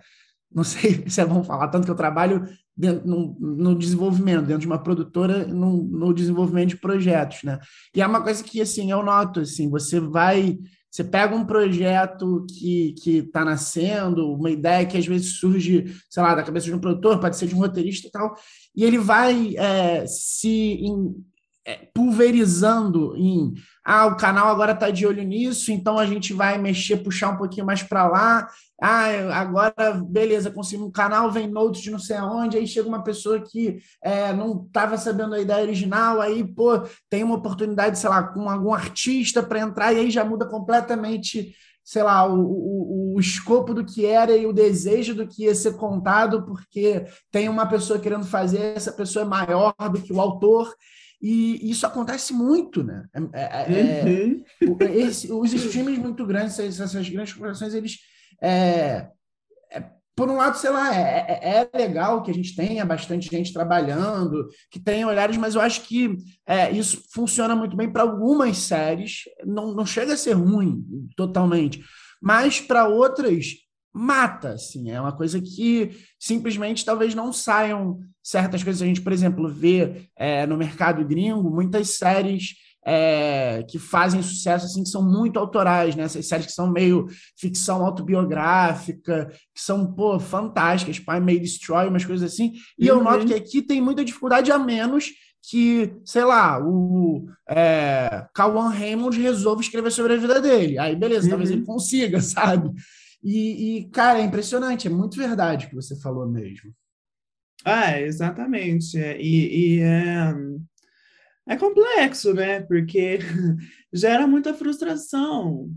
não sei [LAUGHS] se é bom falar, tanto que eu trabalho dentro, no, no, desenvolvimento, dentro de uma produtora, no, no, desenvolvimento de projetos, né? E é uma coisa que, assim, eu noto, assim, você vai... Você pega um projeto que está nascendo, uma ideia que às vezes surge, sei lá, da cabeça de um produtor, pode ser de um roteirista e tal, e ele vai é, se é, pulverizando em ah, o canal agora está de olho nisso, então a gente vai mexer, puxar um pouquinho mais para lá, ah, agora, beleza, consegui um canal, vem notes de não sei aonde, aí chega uma pessoa que é, não estava sabendo a ideia original, aí, pô, tem uma oportunidade, sei lá, com algum artista para entrar, e aí já muda completamente, sei lá, o, o, o escopo do que era e o desejo do que ia ser contado, porque tem uma pessoa querendo fazer, essa pessoa é maior do que o autor, e isso acontece muito, né? É, é, é uhum. esse, os streams muito grandes, essas, grandes corporações, eles é, é, por um lado, sei lá, é, é, é, legal que a gente tenha bastante gente trabalhando, que tenha olhares, mas eu acho que é, isso funciona muito bem para algumas séries, não, não chega a ser ruim totalmente, mas para outras mata, assim, é uma coisa que simplesmente talvez não saiam certas coisas. A gente, por exemplo, vê é, no mercado gringo muitas séries é, que fazem sucesso, assim, que são muito autorais, né? Essas séries que são meio ficção autobiográfica, que são, pô, fantásticas, Pai May Destroy, umas coisas assim. E uhum. eu noto que aqui tem muita dificuldade a menos que, sei lá, o é, Kawan Raymond resolve escrever sobre a vida dele. Aí, beleza, uhum. talvez ele uhum. consiga, [LAUGHS] sabe? E, e, cara, é impressionante, é muito verdade o que você falou mesmo. Ah, exatamente. É, e, e é, é complexo, né? Porque [LAUGHS] gera muita frustração.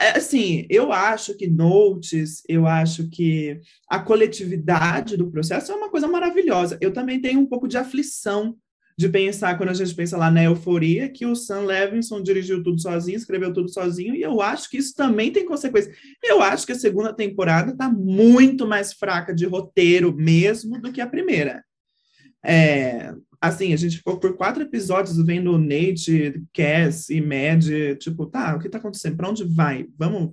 É, assim, eu acho que notes, eu acho que a coletividade do processo é uma coisa maravilhosa. Eu também tenho um pouco de aflição de pensar, quando a gente pensa lá na euforia, que o Sam Levinson dirigiu tudo sozinho, escreveu tudo sozinho, e eu acho que isso também tem consequências. Eu acho que a segunda temporada está muito mais fraca de roteiro mesmo do que a primeira. É, assim, a gente ficou por quatro episódios vendo o Nate, Cass e Mad, tipo, tá, o que tá acontecendo? Para onde vai? Vamos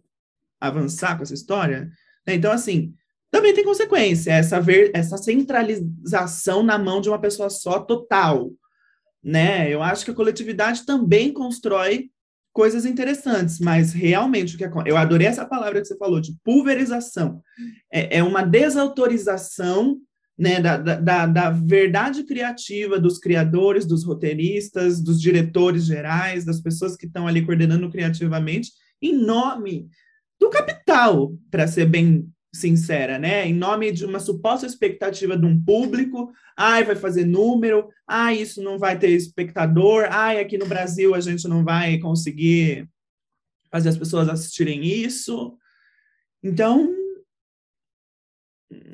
avançar com essa história? Então, assim, também tem consequência, essa, ver, essa centralização na mão de uma pessoa só total, né? Eu acho que a coletividade também constrói coisas interessantes, mas realmente o que eu adorei essa palavra que você falou de pulverização, é, é uma desautorização né, da, da, da verdade criativa dos criadores, dos roteiristas, dos diretores gerais, das pessoas que estão ali coordenando criativamente, em nome do capital, para ser bem sincera, né? Em nome de uma suposta expectativa de um público, ai, vai fazer número, ai, isso não vai ter espectador, ai, aqui no Brasil a gente não vai conseguir fazer as pessoas assistirem isso. Então,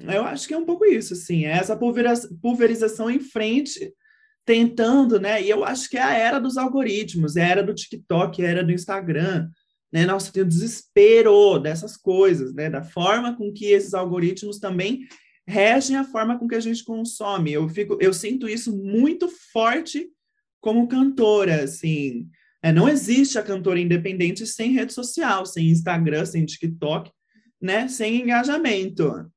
eu acho que é um pouco isso, assim, é essa pulverização em frente, tentando, né? E eu acho que é a era dos algoritmos, é a era do TikTok, é a era do Instagram, né? Nossa, tem o desespero dessas coisas, né? Da forma com que esses algoritmos também regem a forma com que a gente consome. Eu fico, eu sinto isso muito forte como cantora, assim. É, não existe a cantora independente sem rede social, sem Instagram, sem TikTok, né? Sem engajamento.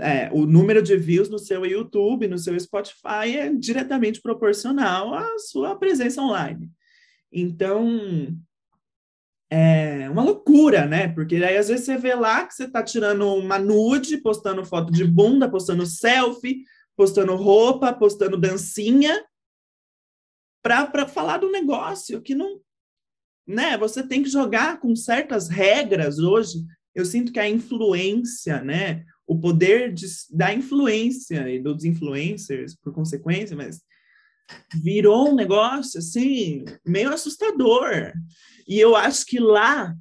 É, o número de views no seu YouTube, no seu Spotify é diretamente proporcional à sua presença online. Então, é uma loucura, né? Porque aí às vezes você vê lá que você está tirando uma nude, postando foto de bunda, postando selfie, postando roupa, postando dancinha, para falar do negócio que não. Né? Você tem que jogar com certas regras hoje. Eu sinto que a influência, né? O poder de, da influência e dos influencers, por consequência, mas virou um negócio assim meio assustador. E eu acho que lá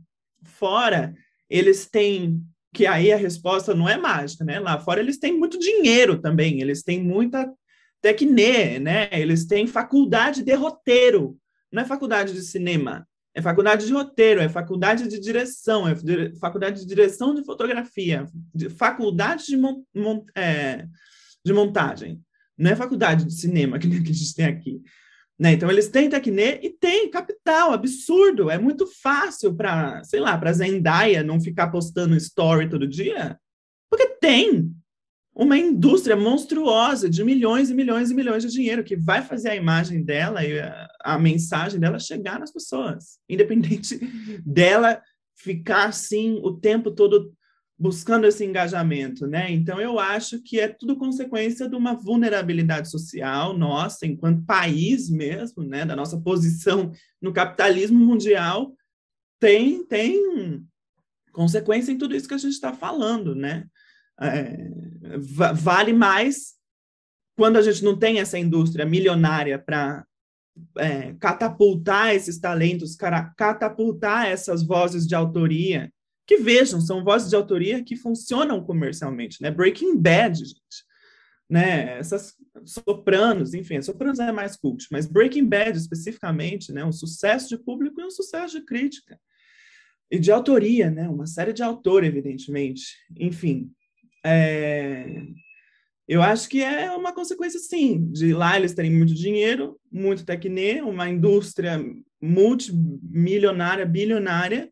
fora eles têm que aí a resposta não é mágica, né? Lá fora eles têm muito dinheiro também, eles têm muita tecne, né? Eles têm faculdade de roteiro, não é faculdade de cinema, é faculdade de roteiro, é faculdade de direção, é faculdade de direção de fotografia, de faculdade de, mon, mon, é, de montagem, não é faculdade de cinema [LAUGHS] que a gente tem aqui. Né? Então, eles têm Tecnê e tem capital, absurdo. É muito fácil para, sei lá, para Zendaya não ficar postando story todo dia, porque tem uma indústria monstruosa de milhões e milhões e milhões de dinheiro que vai fazer a imagem dela e a, a mensagem dela chegar nas pessoas, independente dela ficar assim o tempo todo buscando esse engajamento, né? Então eu acho que é tudo consequência de uma vulnerabilidade social nossa, enquanto país mesmo, né? Da nossa posição no capitalismo mundial tem tem consequência em tudo isso que a gente está falando, né? É, vale mais quando a gente não tem essa indústria milionária para é, catapultar esses talentos, catapultar essas vozes de autoria que vejam, são vozes de autoria que funcionam comercialmente, né? Breaking Bad, gente, né? Essas Sopranos, enfim, Sopranos é mais cult, mas Breaking Bad especificamente, né? Um sucesso de público e um sucesso de crítica e de autoria, né? Uma série de autor, evidentemente. Enfim, é... eu acho que é uma consequência, sim, de lá eles terem muito dinheiro, muito tecnê, uma indústria multimilionária, bilionária,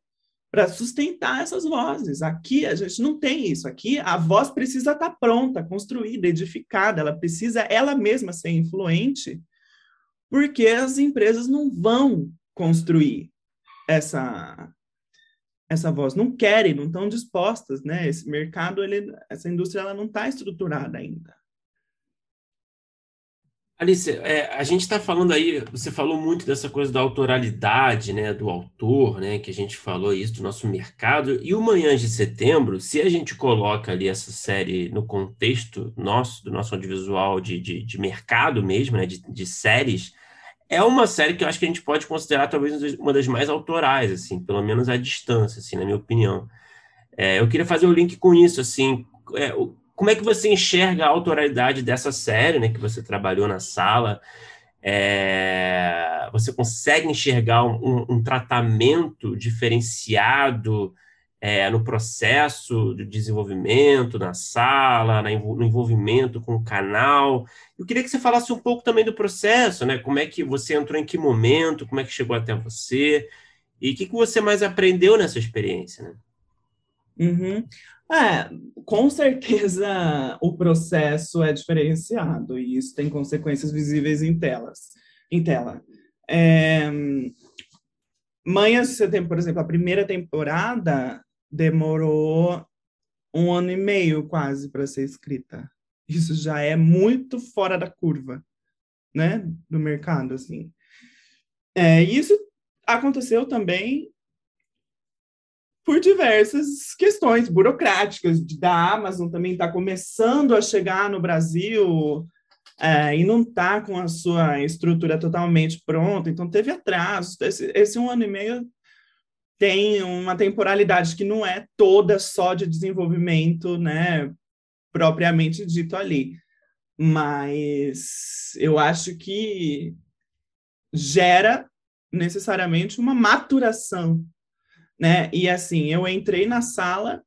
para sustentar essas vozes. Aqui a gente não tem isso. Aqui a voz precisa estar tá pronta, construída, edificada, ela precisa ela mesma ser influente porque as empresas não vão construir essa essa voz, não querem, não estão dispostas, né? Esse mercado, ele, essa indústria, ela não está estruturada ainda. Alice, é, a gente está falando aí, você falou muito dessa coisa da autoralidade, né, do autor, né, que a gente falou isso do nosso mercado, e o Manhã de Setembro, se a gente coloca ali essa série no contexto nosso, do nosso audiovisual de, de, de mercado mesmo, né, de, de séries, é uma série que eu acho que a gente pode considerar talvez uma das mais autorais, assim, pelo menos à distância, assim, na minha opinião. É, eu queria fazer o link com isso, assim, é, como é que você enxerga a autoralidade dessa série, né, que você trabalhou na sala? É, você consegue enxergar um, um tratamento diferenciado é, no processo de desenvolvimento, na sala, no envolvimento com o canal? Eu queria que você falasse um pouco também do processo, né? Como é que você entrou em que momento, como é que chegou até você, e o que, que você mais aprendeu nessa experiência, né? Uhum. É, com certeza o processo é diferenciado e isso tem consequências visíveis em telas, em tela. É, Manhas de Setembro, por exemplo, a primeira temporada demorou um ano e meio quase para ser escrita. Isso já é muito fora da curva, né, do mercado, assim. É, isso aconteceu também por diversas questões burocráticas da Amazon também está começando a chegar no Brasil é, e não está com a sua estrutura totalmente pronta, então teve atrasos. Esse, esse, um ano e meio tem uma temporalidade que não é toda só de desenvolvimento, né, propriamente dito ali. Mas eu acho que gera necessariamente uma maturação né? E assim, eu entrei na sala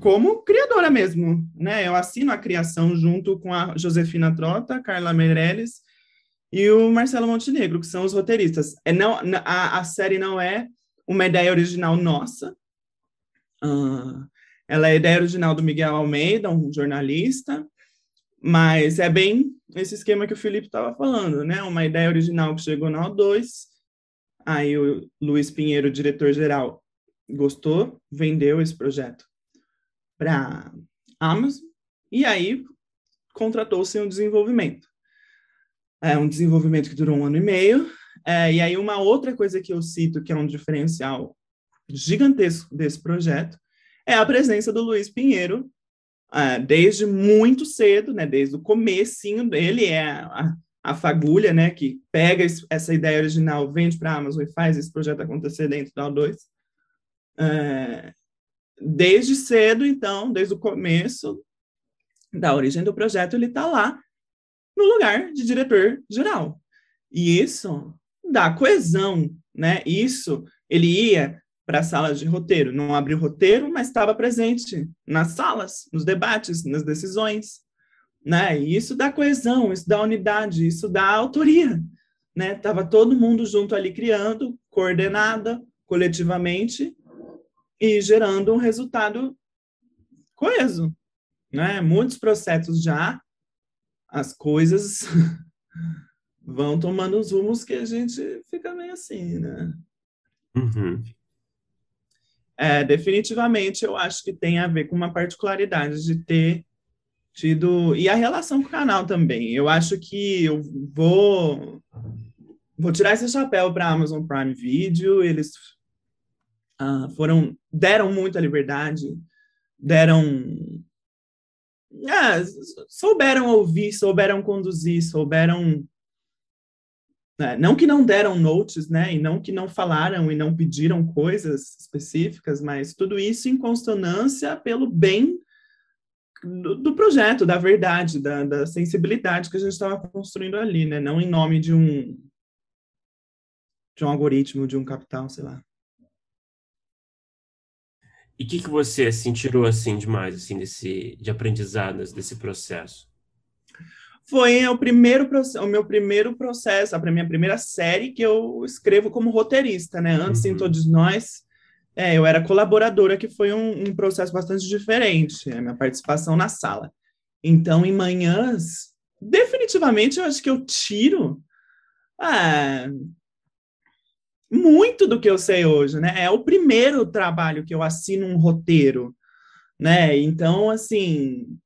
como criadora mesmo, né? Eu assino a criação junto com a Josefina Trota, Carla Meirelles e o Marcelo Montenegro, que são os roteiristas. É não, a, a série não é uma ideia original nossa. Uh, ela é ideia original do Miguel Almeida, um jornalista, mas é bem esse esquema que o Felipe estava falando, né? Uma ideia original que chegou na O2, Aí o Luiz Pinheiro, diretor-geral, gostou, vendeu esse projeto para Amazon e aí contratou-se um desenvolvimento. É um desenvolvimento que durou um ano e meio. É, e aí uma outra coisa que eu cito que é um diferencial gigantesco desse projeto é a presença do Luiz Pinheiro é, desde muito cedo, né, desde o comecinho dele, é a, a fagulha, né, que pega essa ideia original, vende para a Amazon e faz esse projeto acontecer dentro da O2. É, desde cedo, então, desde o começo da origem do projeto, ele está lá no lugar de diretor-geral. E isso dá coesão, né? Isso, ele ia para a sala de roteiro, não abriu roteiro, mas estava presente nas salas, nos debates, nas decisões né? E isso dá coesão, isso dá unidade, isso dá autoria, né? Tava todo mundo junto ali criando, coordenada, coletivamente e gerando um resultado coeso, né? Muitos processos já as coisas [LAUGHS] vão tomando os rumos que a gente fica meio assim, né? Uhum. É, definitivamente eu acho que tem a ver com uma particularidade de ter tido e a relação com o canal também. Eu acho que eu vou vou tirar esse chapéu para Amazon Prime Video. Eles uh, foram deram muita liberdade, deram é, souberam ouvir, souberam conduzir, souberam é, não que não deram notes, né, e não que não falaram e não pediram coisas específicas, mas tudo isso em consonância pelo bem do, do projeto, da verdade, da, da sensibilidade que a gente estava construindo ali, né? Não em nome de um de um algoritmo, de um capital, sei lá. E o que, que você assim, tirou assim demais assim desse de aprendizados desse processo? Foi o primeiro o meu primeiro processo, a minha primeira série que eu escrevo como roteirista, né? Antes uhum. em todos nós é, eu era colaboradora, que foi um, um processo bastante diferente, a minha participação na sala. Então, em manhãs, definitivamente, eu acho que eu tiro Ah, muito do que eu sei hoje, né? É o primeiro trabalho que eu assino um roteiro, né? Então, assim,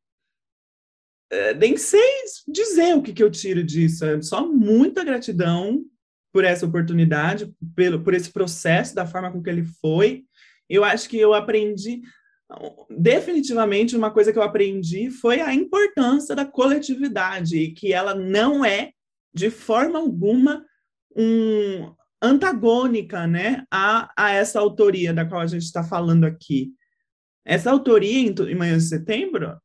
é, nem sei dizer o que, que eu tiro disso. É só muita gratidão por essa oportunidade, pelo, por esse processo, da forma com que ele foi. Eu acho que eu aprendi, definitivamente, uma coisa que eu aprendi foi a importância da coletividade, e que ela não é, de forma alguma, um, antagônica né, a, a essa autoria da qual a gente está falando aqui. Essa autoria, em, em Manhã de Setembro,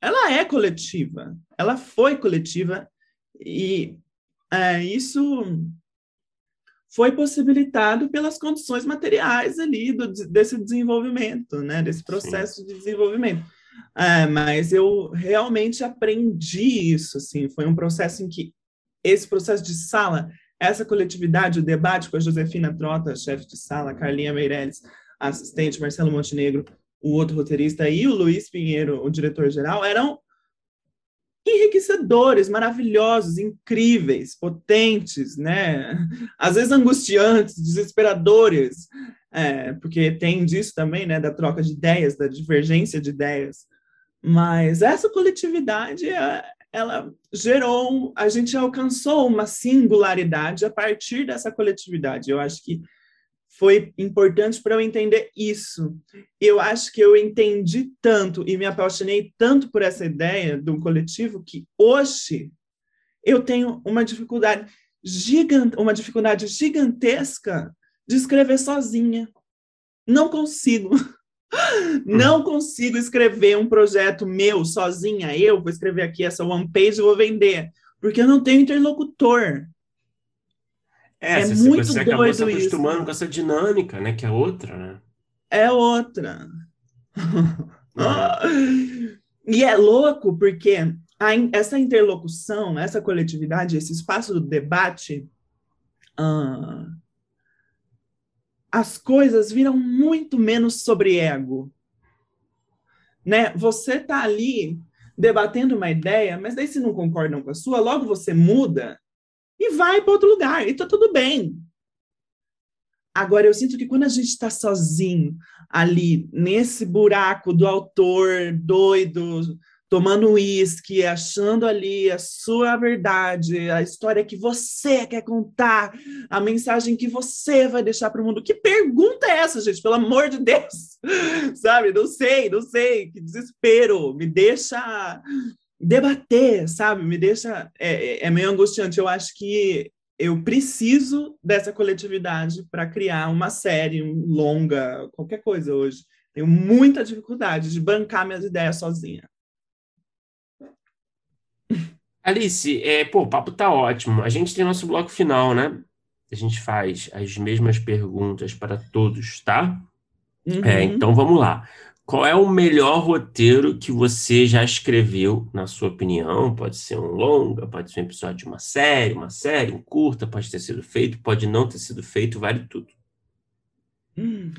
ela é coletiva, ela foi coletiva, e é, isso foi possibilitado pelas condições materiais ali do, desse desenvolvimento, né, desse processo Sim. de desenvolvimento. É, mas eu realmente aprendi isso, assim, foi um processo em que esse processo de sala essa coletividade, o debate com a Josefina Trota, chefe de sala, Carlinha Meirelles, assistente, Marcelo Montenegro, o outro roteirista, e o Luiz Pinheiro, o diretor-geral, eram enriquecedores, maravilhosos, incríveis, potentes, né? Às vezes angustiantes, desesperadores, é, porque tem disso também, né? Da troca de ideias, da divergência de ideias. Mas essa coletividade é, ela gerou, a gente alcançou uma singularidade a partir dessa coletividade. Eu acho que foi importante para eu entender isso. Eu acho que eu entendi tanto e me apaixonei tanto por essa ideia do coletivo que hoje eu tenho uma dificuldade gigante, uma dificuldade gigantesca de escrever sozinha. Não consigo. [LAUGHS] Não consigo escrever um projeto meu sozinha. Eu vou escrever aqui essa one page e vou vender, porque eu não tenho interlocutor. É, é você, muito você acabou se acostumando isso. com essa dinâmica, né? Que é outra, né? É outra. [LAUGHS] É. [LAUGHS] e é louco porque a, essa interlocução, essa coletividade, esse espaço do debate, uh, as coisas viram muito menos sobre ego. Né? Você tá ali debatendo uma ideia, mas daí se não concordam com a sua, logo você muda e vai para outro lugar, e tá tudo bem. Agora, eu sinto que quando a gente está sozinho ali, nesse buraco do autor doido, tomando uísque, achando ali a sua verdade, a história que você quer contar, a mensagem que você vai deixar para o mundo. Que pergunta é essa, gente? Pelo amor de Deus! [LAUGHS] sabe? Não sei, não sei. Que desespero. Me deixa debater, sabe? Me deixa. É, é, é meio angustiante. Eu acho que eu preciso dessa coletividade para criar uma série um longa, qualquer coisa hoje. Tenho muita dificuldade de bancar minhas ideias sozinha. Alice, é, pô, o papo tá ótimo. A gente tem nosso bloco final, né? A gente faz as mesmas perguntas para todos, tá? Uhum. É, então vamos lá. Qual é o melhor roteiro que você já escreveu, na sua opinião? Pode ser um longa, pode ser um episódio de uma série, uma série, um curta, pode ter sido feito, pode não ter sido feito, vale tudo. Hum.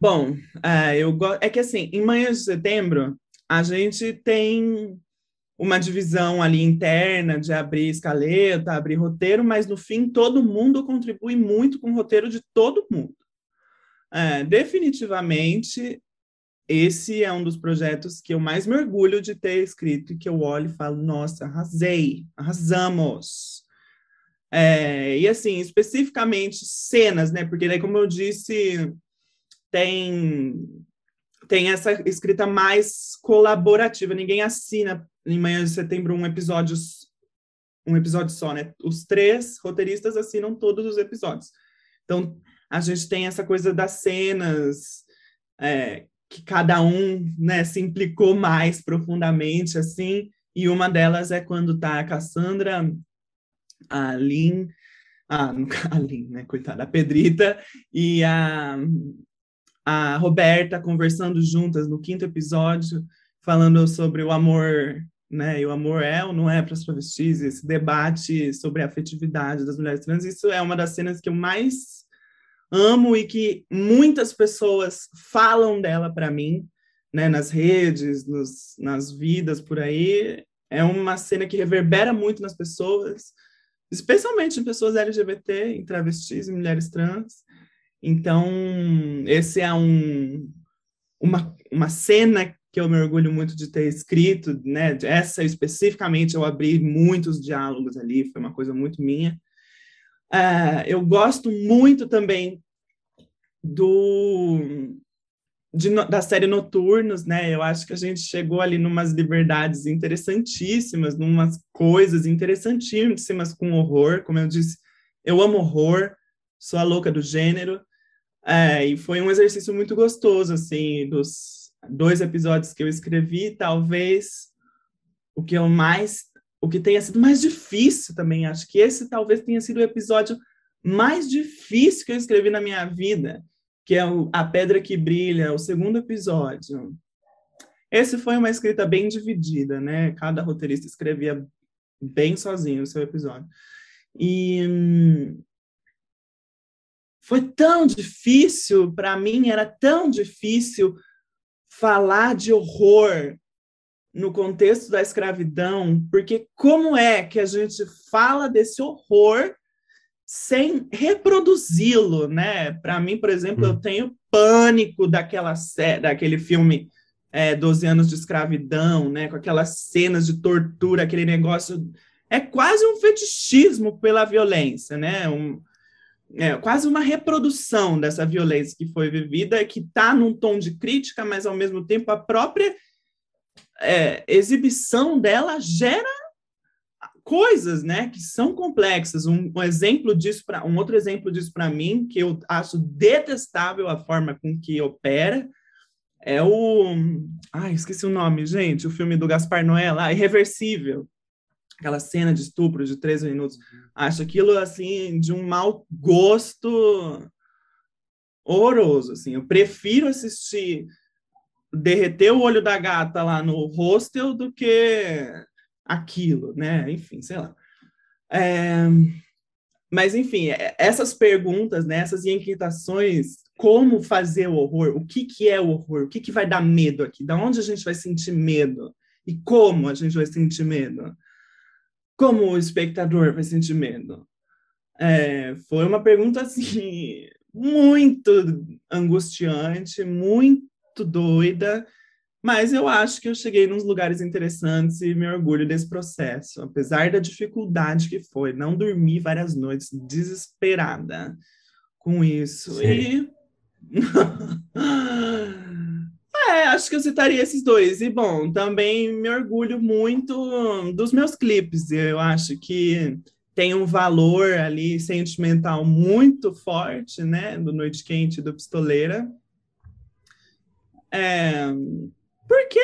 Bom, uh, eu é que assim, em manhã de setembro, a gente tem uma divisão ali interna de abrir escaleta, abrir roteiro, mas no fim todo mundo contribui muito com o roteiro de todo mundo. É, definitivamente, esse é um dos projetos que eu mais me orgulho de ter escrito e que eu olho e falo, nossa, arrasei, arrasamos. É, e assim, especificamente cenas, né? Porque daí, como eu disse, tem tem essa escrita mais colaborativa. Ninguém assina em Manhã de Setembro um episódio um episódio só, né? Os três roteiristas assinam todos os episódios. Então, a gente tem essa coisa das cenas, é, que cada um né, se implicou mais profundamente, assim, e uma delas é quando tá a Cassandra, a Lin, a, [LAUGHS] a Lin, né, coitada, a Pedrita, e a, a Roberta conversando juntas no quinto episódio, falando sobre o amor né? E o amor é ou não é para as travestis, esse debate sobre a afetividade das mulheres trans, isso é uma das cenas que eu mais amo e que muitas pessoas falam dela para mim, né? Nas redes, nos, nas vidas por aí. É uma cena que reverbera muito nas pessoas, especialmente em pessoas LGBT, em travestis e mulheres trans. Então, esse é um, uma, uma cena que eu me orgulho muito de ter escrito, né? Essa especificamente eu abri muitos diálogos ali, foi uma coisa muito minha. Uh, eu gosto muito também do de, da série Noturnos, né? Eu acho que a gente chegou ali numas liberdades interessantíssimas, numas coisas interessantíssimas com horror, como eu disse, eu amo horror, sou a louca do gênero, é, e foi um exercício muito gostoso, assim, dos dois episódios que eu escrevi, talvez o que eu mais, o que tenha sido mais difícil também, acho que esse talvez tenha sido o episódio mais difícil que eu escrevi na minha vida, que é o, A Pedra que Brilha, o segundo episódio. Esse foi uma escrita bem dividida, né? Cada roteirista escrevia bem sozinho o seu episódio. E hum, foi tão difícil, para mim era tão difícil falar de horror no contexto da escravidão, porque como é que a gente fala desse horror sem reproduzi-lo, né? Para mim, por exemplo, hum. eu tenho pânico daquela daquele filme é, 12 anos de escravidão, né? Com aquelas cenas de tortura, aquele negócio é quase um fetichismo pela violência, né? Um, é, quase uma reprodução dessa violência que foi vivida, que está num tom de crítica, mas ao mesmo tempo a própria é, exibição dela gera coisas, né, que são complexas. Um, um exemplo disso para um outro exemplo disso para mim que eu acho detestável a forma com que opera é o, ai, esqueci o nome, gente, o filme do Gaspar Noé, lá, Irreversível aquela cena de estupro de 13 minutos. Acho aquilo, assim, de um mau gosto horroroso, assim. Eu prefiro assistir derreter o olho da gata lá no hostel do que aquilo, né? Enfim, sei lá. É... Mas, enfim, é, essas perguntas, né, essas inquietações, como fazer o horror, o que, que é o horror, o que, que vai dar medo aqui, da onde a gente vai sentir medo e como a gente vai sentir medo como o espectador vai sentir medo? É, foi uma pergunta assim [LAUGHS] muito angustiante, muito doida, mas eu acho que eu cheguei nos lugares interessantes e me orgulho desse processo, apesar da dificuldade que foi. Não dormi várias noites desesperada com isso. Sim. E [LAUGHS] É, acho que eu citaria esses dois. E, bom, também me orgulho muito dos meus clipes. Eu acho que tem um valor ali sentimental muito forte, né? Do Noite Quente e do Pistoleira. É, porque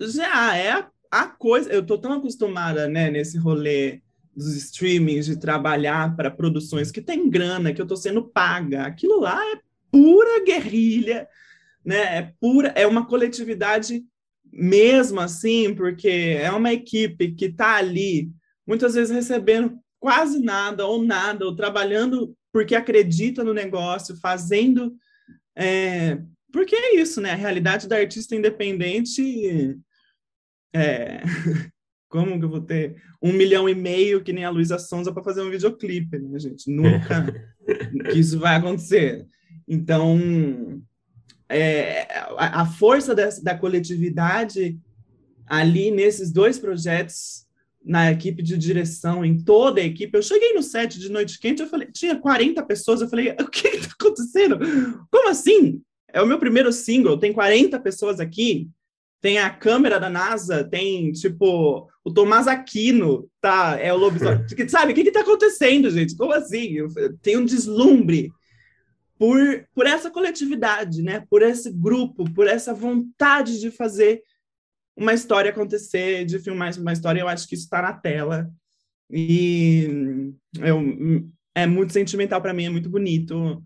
já é a, a, coisa. Eu tô tão acostumada, né, nesse rolê dos streamings de trabalhar para produções que tem grana, que eu tô sendo paga. Aquilo lá é pura guerrilha né? É pura, é uma coletividade mesmo assim, porque é uma equipe que está ali, muitas vezes recebendo quase nada ou nada, ou trabalhando porque acredita no negócio, fazendo. É, porque é isso, né? A realidade da artista independente. É, [LAUGHS] como que eu vou ter um milhão e meio que nem a Luísa Sonza para fazer um videoclipe, né, gente? Nunca [LAUGHS] que isso vai acontecer. Então, é, a, a, força dessa, da coletividade ali nesses dois projetos, na equipe de direção, em toda a equipe. Eu cheguei no set de Noite Quente, eu falei, tinha 40 pessoas, eu falei, o que está acontecendo? Como assim? É o meu primeiro single, tem 40 pessoas aqui, tem a câmera da NASA, tem, tipo, o Tomás Aquino, tá? É o lobisomem. [LAUGHS] Sabe, o que está acontecendo, gente? Como assim? Tem um deslumbre por, por essa coletividade, né? Por esse grupo, por essa vontade de fazer uma história acontecer, de filmar uma história. Eu acho que isso está na tela e eu, é muito sentimental para mim, é muito bonito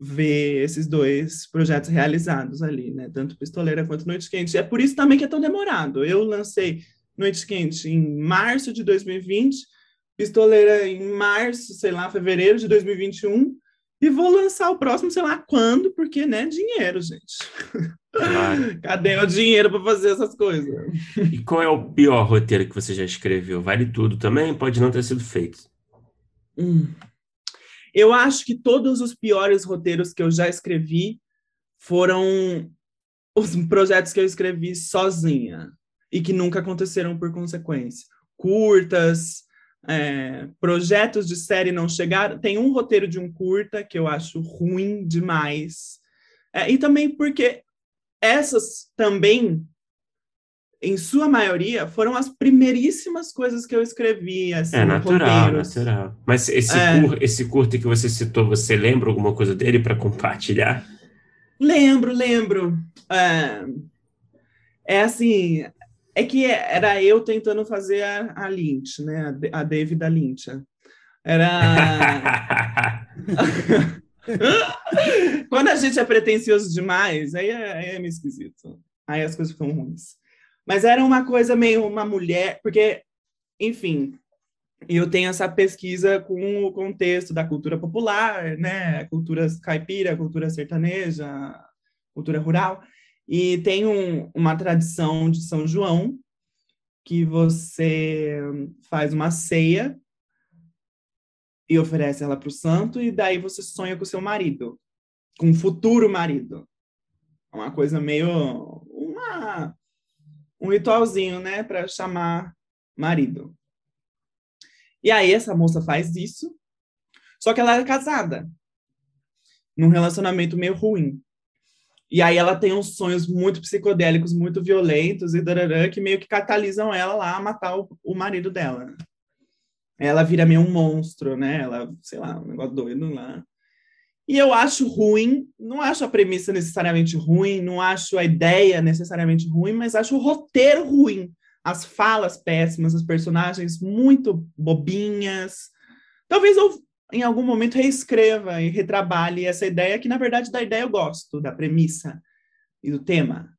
ver esses dois projetos realizados ali, né? Tanto Pistoleira quanto Noite Quente. É por isso também que é tão demorado. Eu lancei Noite Quente em março de 2020, Pistoleira em março, sei lá, fevereiro de 2021 e vou lançar o próximo, sei lá quando, porque, né, dinheiro, gente. Claro. [LAUGHS] Cadê o dinheiro para fazer essas coisas? E qual é o pior roteiro que você já escreveu? Vale tudo também? Pode não ter sido feito. Hum. Eu acho que todos os piores roteiros que eu já escrevi foram os projetos que eu escrevi sozinha e que nunca aconteceram por consequência. Curtas, é, projetos de série não chegaram. Tem um roteiro de um curta que eu acho ruim demais. É, e também porque essas também, em sua maioria, foram as primeiríssimas coisas que eu escrevi. Assim, é natural, roteiros. natural. Mas esse, é... cur, esse curta que você citou, você lembra alguma coisa dele para compartilhar? Lembro, lembro. É, é assim, é que era eu tentando fazer a, a Lynch, né? A, a David Lynch. Era. [LAUGHS] [LAUGHS] Quando a gente é pretencioso demais, aí é, aí é meio esquisito. Aí as coisas ficam ruins. Mas era uma coisa meio uma mulher, porque, enfim, eu tenho essa pesquisa com o contexto da cultura popular, né? Cultura caipira, cultura sertaneja, cultura rural. E tem um, uma tradição de São João que você faz uma ceia e oferece ela para o santo, e daí você sonha com o seu marido, com o futuro marido. É uma coisa meio. Uma, um ritualzinho, né, para chamar marido. E aí essa moça faz isso, só que ela é casada, num relacionamento meio ruim. E aí ela tem uns sonhos muito psicodélicos, muito violentos e dararã, que meio que catalisam ela lá a matar o, o marido dela ela vira meio um monstro, né? Ela, sei lá, um negócio doido lá. E eu acho ruim, não acho a premissa necessariamente ruim, não acho a ideia necessariamente ruim, mas acho o roteiro ruim. As falas péssimas, as personagens muito bobinhas. Talvez eu, em algum momento, reescreva e retrabalhe essa ideia, que na verdade da ideia eu gosto, da premissa e do tema.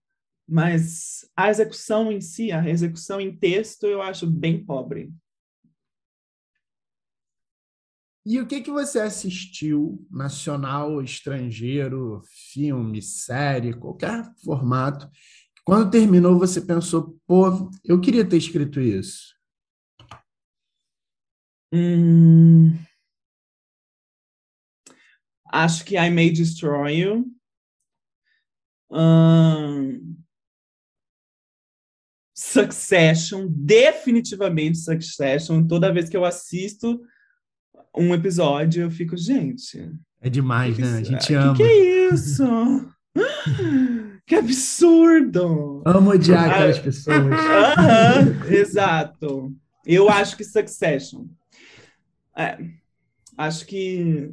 Mas a execução em si, a execução em texto, eu acho bem pobre. E o que, que você assistiu, nacional, estrangeiro, filme, série, qualquer formato, quando terminou você pensou, pô, eu queria ter escrito isso? Hum... Acho que I May Destroy You. Hum... Succession, definitivamente Succession. Toda vez que eu assisto, um episódio, eu fico, gente. É demais, né? A gente ama. Que, que é isso? [LAUGHS] que absurdo! Amo odiar ah, aquelas pessoas. Uh -huh, exato. Eu acho que Succession. É, acho que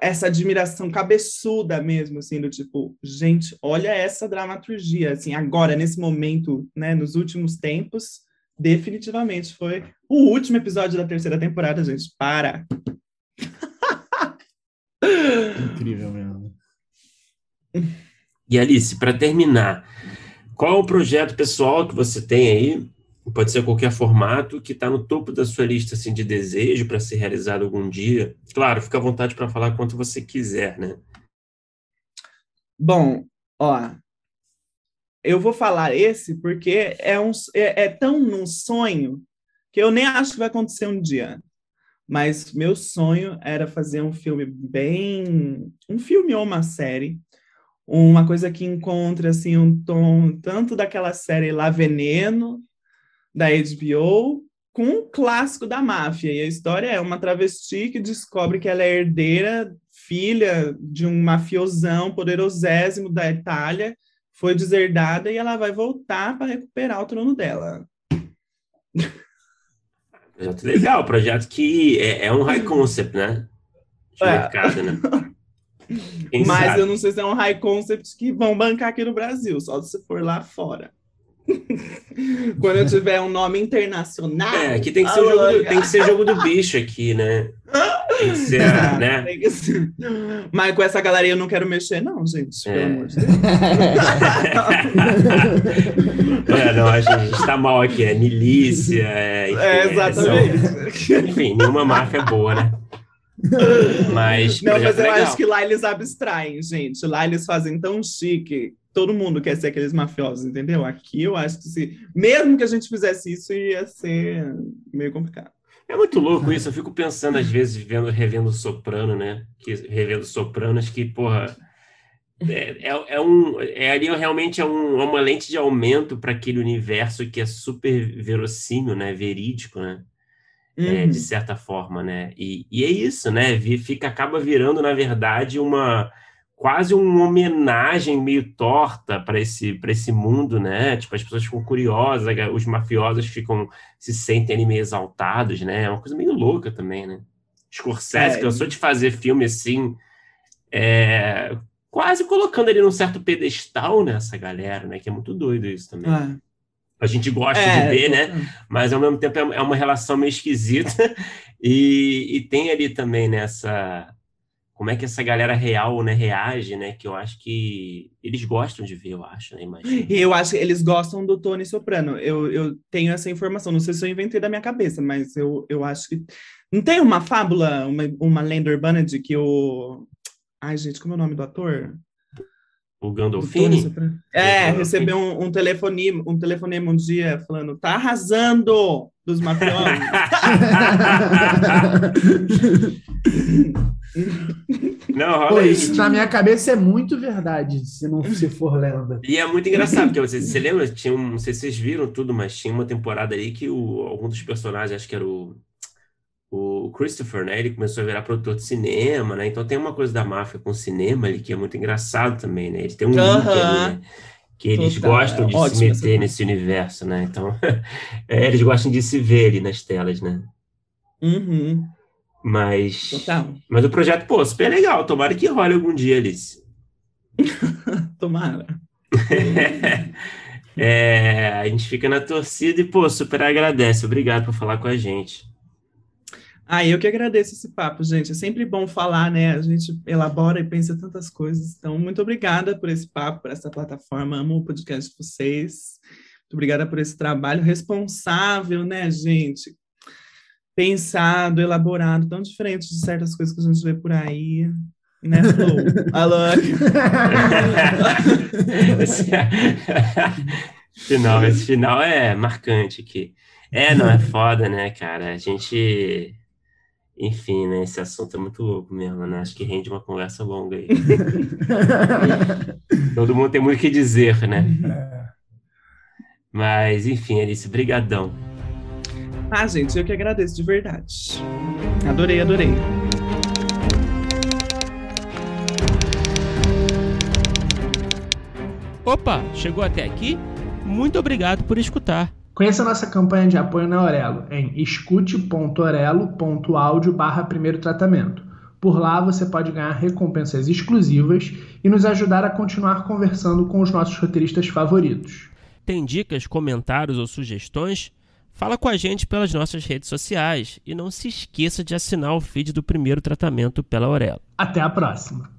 essa admiração cabeçuda mesmo, assim, do tipo, gente, olha essa dramaturgia, assim, agora, nesse momento, né, nos últimos tempos, definitivamente foi o último episódio da terceira temporada, gente. Para! Incrível mesmo. E Alice, para terminar, qual é o projeto pessoal que você tem aí? Pode ser qualquer formato que está no topo da sua lista assim, de desejo para ser realizado algum dia. Claro, fica à vontade para falar quanto você quiser, né? Bom, ó, eu vou falar esse porque é, um, é, é tão num sonho que eu nem acho que vai acontecer um dia. Mas meu sonho era fazer um filme bem. um filme ou uma série. Uma coisa que encontra assim, um tom tanto daquela série lá Veneno, da HBO, com um clássico da máfia. E a história é uma travesti que descobre que ela é herdeira, filha de um mafiosão poderosésimo da Itália, foi deserdada e ela vai voltar para recuperar o trono dela. [LAUGHS] Projeto legal, projeto que é, é um high concept, né? De é. mercado, né? Quem [LAUGHS] Mas sabe? eu não sei se é um high concept que vão bancar aqui no Brasil, só se for lá fora. [LAUGHS] Quando eu tiver um nome internacional. É, aqui tem que, ser jogo do, tem que ser jogo do bicho aqui, né? Tem que ser, né? Que ser. Mas com essa galera eu não quero mexer, não, gente. Pelo é. amor de Deus. [LAUGHS] é, não, a gente tá mal aqui. É milícia. É, enfim, é exatamente. São, enfim, nenhuma máfia é boa, né? Mas, não, mas eu legal. acho que lá eles abstraem, gente. Lá eles fazem tão chique todo mundo quer ser aqueles mafiosos, entendeu? Aqui eu acho que se, mesmo que a gente fizesse isso, ia ser meio complicado. É muito louco isso, eu fico pensando às vezes, vendo, revendo Soprano, né? Que, revendo Sopranos, que, porra, é, é, é, um, é ali realmente é, um, é uma lente de aumento para aquele universo que é super verossímil, né? Verídico, né? Uhum. É, de certa forma, né? E, e é isso, né? Fica, acaba virando, na verdade, uma quase uma homenagem meio torta para esse, esse mundo, né? Tipo, as pessoas ficam curiosas, os mafiosos ficam, se sentem ali meio exaltados, né? É uma coisa meio louca também, né? Scorsese é, cansou de fazer filme assim, é, quase colocando ele num certo pedestal nessa galera, né? Que é muito doido isso também. É. A gente gosta de é, ver, né? Mas ao mesmo tempo é, é uma relação meio esquisita. [LAUGHS] e, e tem ali também nessa como é que essa galera real, né, reage, né? Que eu acho que eles gostam de ver, eu acho, né? Imagina. Eu acho que eles gostam do Tony Soprano. Eu, eu tenho essa informação, não sei se eu inventei da minha cabeça, mas eu, eu acho que. Não tem uma fábula, uma, uma lenda urbana de que o. Ai, gente, como é o nome do ator? O Gandolfini? É, recebeu um, um, telefonema, um telefonema um dia falando, tá arrasando dos mafiosos. [LAUGHS] Não, Pô, isso na minha cabeça é muito verdade, se não se for lenda. E é muito engraçado, porque você, você lembra, tinha um, não sei se vocês viram tudo, mas tinha uma temporada aí que o, algum dos personagens, acho que era o, o Christopher, né? Ele começou a virar produtor de cinema, né? Então tem uma coisa da máfia com o cinema ali que é muito engraçado também, né? Ele tem um link ali, né? Que eles Total, gostam de é se meter nesse universo, né? Então, [LAUGHS] é, eles gostam de se ver ali nas telas, né? Uhum. Mas. Total. Mas o projeto, pô, super legal. Tomara que role algum dia, Alice. [LAUGHS] Tomara. [LAUGHS] é, a gente fica na torcida e, pô, super agradece. Obrigado por falar com a gente. Ah, eu que agradeço esse papo, gente. É sempre bom falar, né? A gente elabora e pensa tantas coisas. Então, muito obrigada por esse papo, por essa plataforma. Amo o podcast de vocês. Muito obrigada por esse trabalho responsável, né, gente? pensado, elaborado, tão diferente de certas coisas que a gente vê por aí. Né, Flo? [LAUGHS] Alô? final, esse final é marcante aqui. É, não, é foda, né, cara? A gente. Enfim, né? Esse assunto é muito louco mesmo, né? Acho que rende uma conversa longa aí. [LAUGHS] Todo mundo tem muito o que dizer, né? É. Mas, enfim, Alice, brigadão. Ah, gente, eu que agradeço de verdade. Adorei, adorei. Opa, chegou até aqui? Muito obrigado por escutar. Conheça nossa campanha de apoio na Aurelo em escute.orelo.audio barra primeiro tratamento. Por lá você pode ganhar recompensas exclusivas e nos ajudar a continuar conversando com os nossos roteiristas favoritos. Tem dicas, comentários ou sugestões? Fala com a gente pelas nossas redes sociais e não se esqueça de assinar o feed do primeiro tratamento pela Aurelo. Até a próxima!